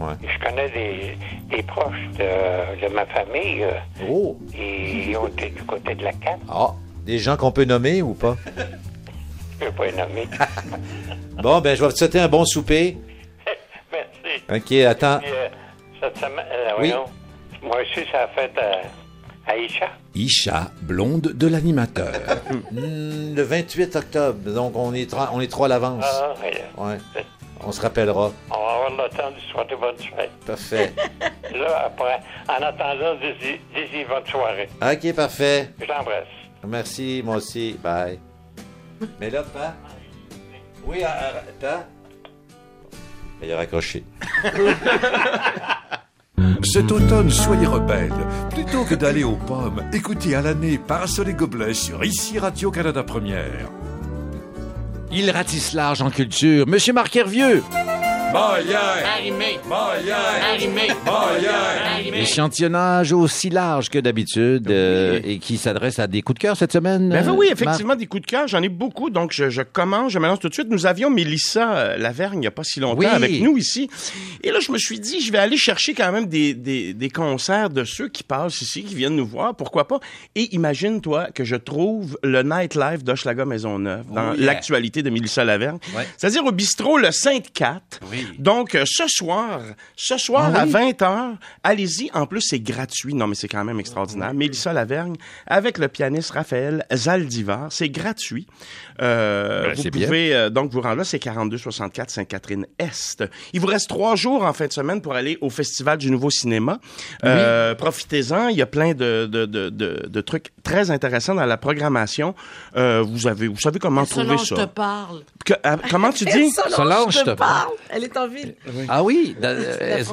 Ouais. Je connais des, des proches de, de ma famille. euh, Oh, Ils ont été du côté de la cape. ah, des gens qu'on peut nommer ou pas? Je ne peux pas les nommer. Bon, ben, je vais te souhaiter un bon souper. Merci. OK, attends. Puis, euh, cette semaine, euh, Oui. voyons, moi aussi, ça a fait euh, Aïcha. Isha, blonde de l'animateur. Hmm, le 28 octobre, donc on est, trois- on est trois à l'avance. Ah, ouais. Ouais. On se rappellera. On avoir le temps de souhaiter bonne fête. Parfait. Là, après, en attendant, dis-y dis-y bonne soirée. OK, parfait. Je t'embrasse. Merci, moi aussi. Bye. Mais là, pas. Oui, pas. Il a raccroché. Cet automne, soyez rebelles. Plutôt que d'aller aux pommes, écoutez à l'année Parasol et Gobelets sur ici Radio-Canada Première. Il ratisse large en culture. Monsieur Marc Hervieux. Arrimé. Arrimé. Échantillonnage aussi large que d'habitude euh, et qui s'adresse à des coups de cœur cette semaine. Ben oui, Marc? effectivement, des coups de cœur, j'en ai beaucoup, donc je, je commence, je me lance tout de suite. Nous avions Mélissa euh, Lavergne il n'y a pas si longtemps Oui. avec nous ici. Et là, je me suis dit, je vais aller chercher quand même des, des, des concerts de ceux qui passent ici, qui viennent nous voir, pourquoi pas. Et imagine-toi que je trouve le nightlife d'Hochelaga Maisonneuve dans Oh yeah. l'actualité de Mélissa Lavergne. Ouais. C'est-à-dire au bistrot Le Sainte-Cat. Oui. Donc, euh, ce soir, ce soir Ah à oui? 20h, allez-y. En plus, c'est gratuit. Non, mais c'est quand même extraordinaire. Mélissa Lavergne avec le pianiste Raphaël Zaldivar. C'est gratuit. Euh, Ben, vous bien. pouvez euh, donc vous rendre là. C'est 4264 Sainte-Catherine-Est. Il vous reste trois jours en fin de semaine pour aller au Festival du Nouveau Cinéma. Euh, Profitez-en. Il y a plein de, de, de, de, de trucs très intéressants dans la programmation. Euh, vous avez, vous savez comment trouver ça? te parle. Que- ah, comment tu dis? Solange, Solange te te parle. Elle est en ville. Ah oui? da- euh, la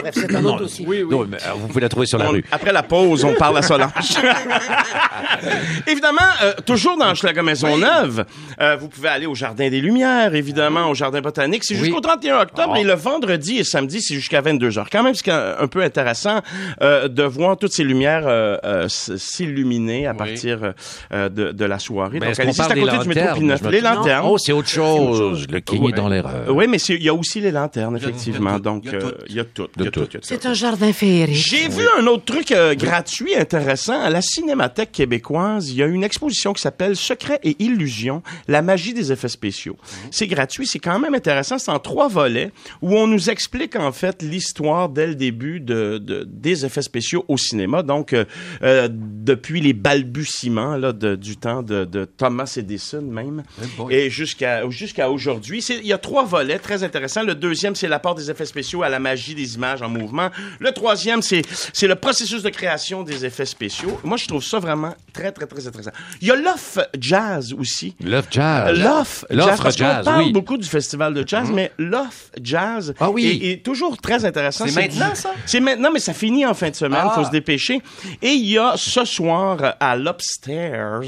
Bref, c'est un Non, autre dossier. non, mais, euh, vous pouvez la trouver sur la On- rue. Après la pause, on parle à Solange. évidemment, euh, toujours dans Schlager Maisonneuve, euh, vous pouvez aller au Jardin des Lumières, évidemment, au Jardin botanique. C'est Oui. jusqu'au 31 octobre Ah. et le vendredi et samedi, c'est jusqu'à 22 heures. Quand même, c'est un un peu intéressant euh, de voir toutes ces lumières euh, euh, s- s'illuminer à partir euh, de, de la soirée. Mais Donc, est-ce qu'on allez-y, c'est parle à des côté du métro lanternes? Pinot. Je me Les lanternes. Oh, c'est autre chose. Le king est dans l'erreur. Oui, mais c'est- il y a aussi les lanternes, effectivement. il y a tout, Donc, il y a. C'est un jardin féerique. J'ai vu un autre truc euh, gratuit intéressant à la Cinémathèque québécoise. Il y a une exposition qui s'appelle Secrets et illusions, la magie des effets spéciaux. C'est gratuit, c'est quand même intéressant. C'est en trois volets où on nous explique en fait l'histoire dès le début de, de- des effets spéciaux au cinéma. Donc euh, euh, depuis les balbutiements là, de- du temps de, de Thomas Edison même et jusqu'à jusqu'à aujourd'hui. Il y a trois volets très intéressants. Le deuxième, c'est l'apport des effets spéciaux à la magie des images en mouvement. Le troisième, c'est le processus de création des effets spéciaux. Moi, je trouve ça vraiment très, très, très intéressant. Il y a l'off jazz aussi. Love Jazz. L'off jazz. L'offre Parce jazz, parle oui. beaucoup du festival de jazz, mais l'off jazz Ah oui. est, est toujours très intéressant. C'est maintenant, ça? C'est maintenant, mais ça finit en fin de semaine. Ah. faut se dépêcher. Et il y a ce soir à l'Upstairs,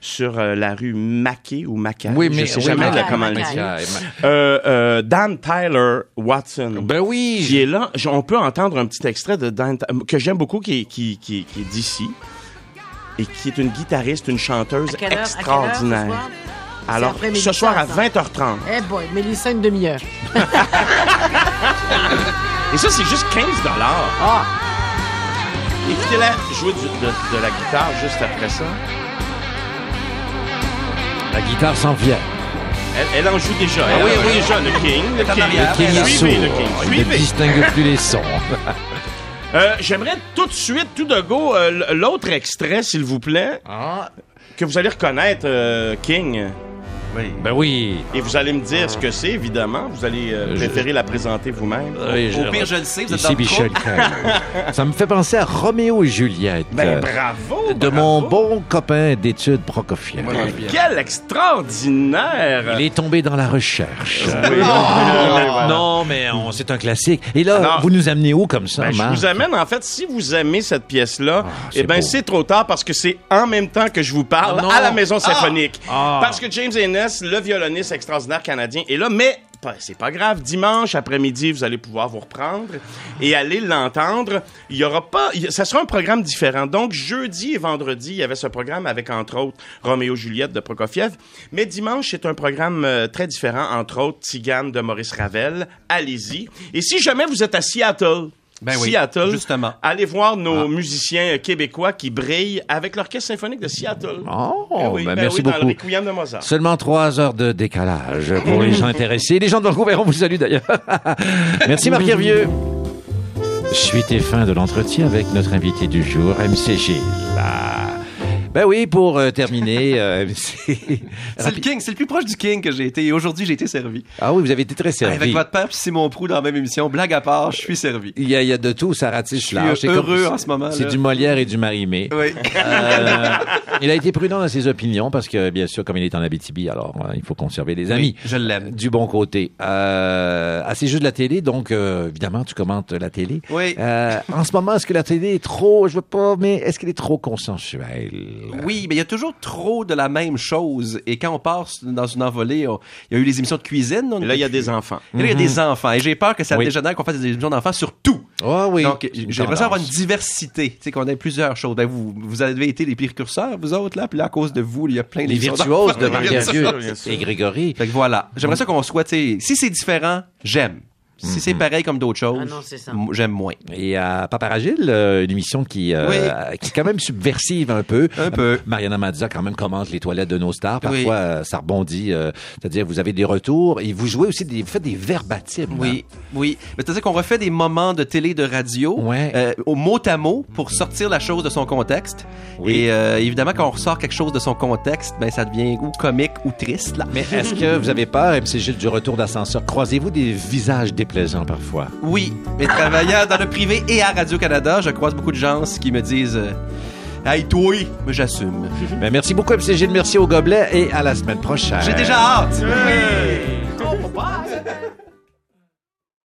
sur euh, la rue Mackay ou Mackay. Oui, je mais sais oui, jamais Mackay, là, comment le dire. Euh, euh, Dan Tyler Watson. Ben oui. Qui est là. On peut entendre un petit extrait de Dan que j'aime beaucoup, qui est, qui, qui, qui est d'ici et qui est une guitariste, une chanteuse À quelle heure? À quelle heure ce extraordinaire. soir? Alors, ce soir à ça. 20h30. Eh boy, Mélissa, une demi-heure. Et ça, c'est juste 15 dollars. Ah! Écoutez-la jouer du- de, de la guitare juste après ça. La guitare s'en vient. Elle, elle en joue déjà. Ah oui, oui. déjà, le King. Le King. Le King est. Suivez le King. Il ne distingue plus les sons. Euh, J'aimerais tout de suite, tout de go, euh, l'autre extrait, s'il vous plaît, que vous allez reconnaître, euh, King. Oui. Ben oui. Et vous allez me dire ce que c'est, évidemment. Vous allez euh, Je- préférer la présenter vous-même. Oui, Au pire, je le sais, vous êtes Ici dans le Michel. Ça me fait penser à Roméo et Juliette. Ben, euh, bravo! de mon bon copain d'études Prokofiev. Quel extraordinaire! Il est tombé dans la recherche. Oui, Euh, voilà. Non, mais on- c'est un classique. Et là, Alors, vous nous amenez où comme ça, Ben, je Marc? vous amène, en fait, si vous aimez cette pièce-là, c'est eh ben, beau. c'est trop tard parce que c'est en même temps que je vous parle Oh non. à la Maison Symphonique. Ah. Parce que James Le violoniste extraordinaire canadien, est là, mais c'est pas grave. Dimanche après-midi, vous allez pouvoir vous reprendre et aller l'entendre. Il y aura pas, ça sera un programme différent. Donc, jeudi et vendredi, il y avait ce programme avec, entre autres, Roméo Juliette de Prokofiev. Mais dimanche, c'est un programme euh, très différent, entre autres, Tigane de Maurice Ravel. Allez-y. Et si jamais vous êtes à Seattle, Ben oui, Seattle, justement. allez voir nos musiciens euh, québécois qui brillent avec l'Orchestre symphonique de Seattle. Oh, Eh oui, ben, ben merci oui, dans le beaucoup. De Mozart. Seulement trois heures de décalage pour les gens intéressés. Les gens dans le gouvernement vous saluent d'ailleurs. Merci Marc Hervieux. Suite et fin de l'entretien avec notre invité du jour, MC Gilles. Ah. Ben oui, pour euh, terminer, euh. C'est le King, c'est le plus proche du King que j'ai été. Et aujourd'hui, j'ai été servi. Ah oui, vous avez été très servi. Avec votre père puis Simon Prou dans la même émission. Blague à part, je suis servi. Il y, a, il y a de tout, ça ratisse suis large. C'est heureux comme- en ce moment, C'est du Molière et du Marimé. Oui. Euh, il a été prudent dans ses opinions parce que, bien sûr, comme il est en Abitibi, alors euh, il faut conserver les amis. je l'aime. Du bon côté. Euh, à ces jeux de la télé, donc, évidemment, tu commentes la télé. Oui. En ce moment, est-ce que la télé est trop, je veux pas, mais est-ce qu'elle est trop consensuelle? Oui, mais il y a toujours trop de la même chose. Et quand on part dans une envolée, on- il y a eu les émissions de cuisine. on Et là, il y a des enfants. Et là, il y a des enfants. Et j'ai peur que ça Mhm. Oui. dégénère qu'on fasse des émissions d'enfants sur tout. Ah oui. Donc, j'ai l'impression d'avoir une diversité. Tu sais, qu'on ait plusieurs choses. Ben, vous, vous avez été les précurseurs, vous autres, là. Puis là, à cause de vous, il y a plein Les d'émissions virtuoses de. Hervieux et Grégory. Fait que voilà. J'aimerais ça qu'on soit, tu sais, si c'est différent, j'aime. Si c'est pareil comme d'autres choses, Ah m- j'aime moins. Et à Paparagile, euh, une émission qui, euh, qui est quand même subversive un peu. Un peu. Mariana Mazza quand même commente les toilettes de nos stars. Parfois, Oui. euh, ça rebondit. euh, C'est-à-dire, vous avez des retours et vous jouez aussi des, vous faites des verbatims. Oui, oui. Mais c'est-à-dire qu'on refait des moments de télé, de radio, Ouais. euh, au mot à mot, pour sortir la chose de son contexte. Oui. Et euh, évidemment, quand on ressort quelque chose de son contexte, ben ça devient ou comique ou triste. Là. Mais est-ce que vous avez peur, MC Gilles, du retour d'ascenseur? Croisez-vous des visages parfois? Oui, mais travaillant dans le privé et à Radio-Canada, je croise beaucoup de gens qui me disent euh, Hey, toi, mais j'assume. Ben, merci beaucoup, MC Gilles. Merci au gobelet et à la semaine prochaine. J'ai déjà hâte. Oh, bye.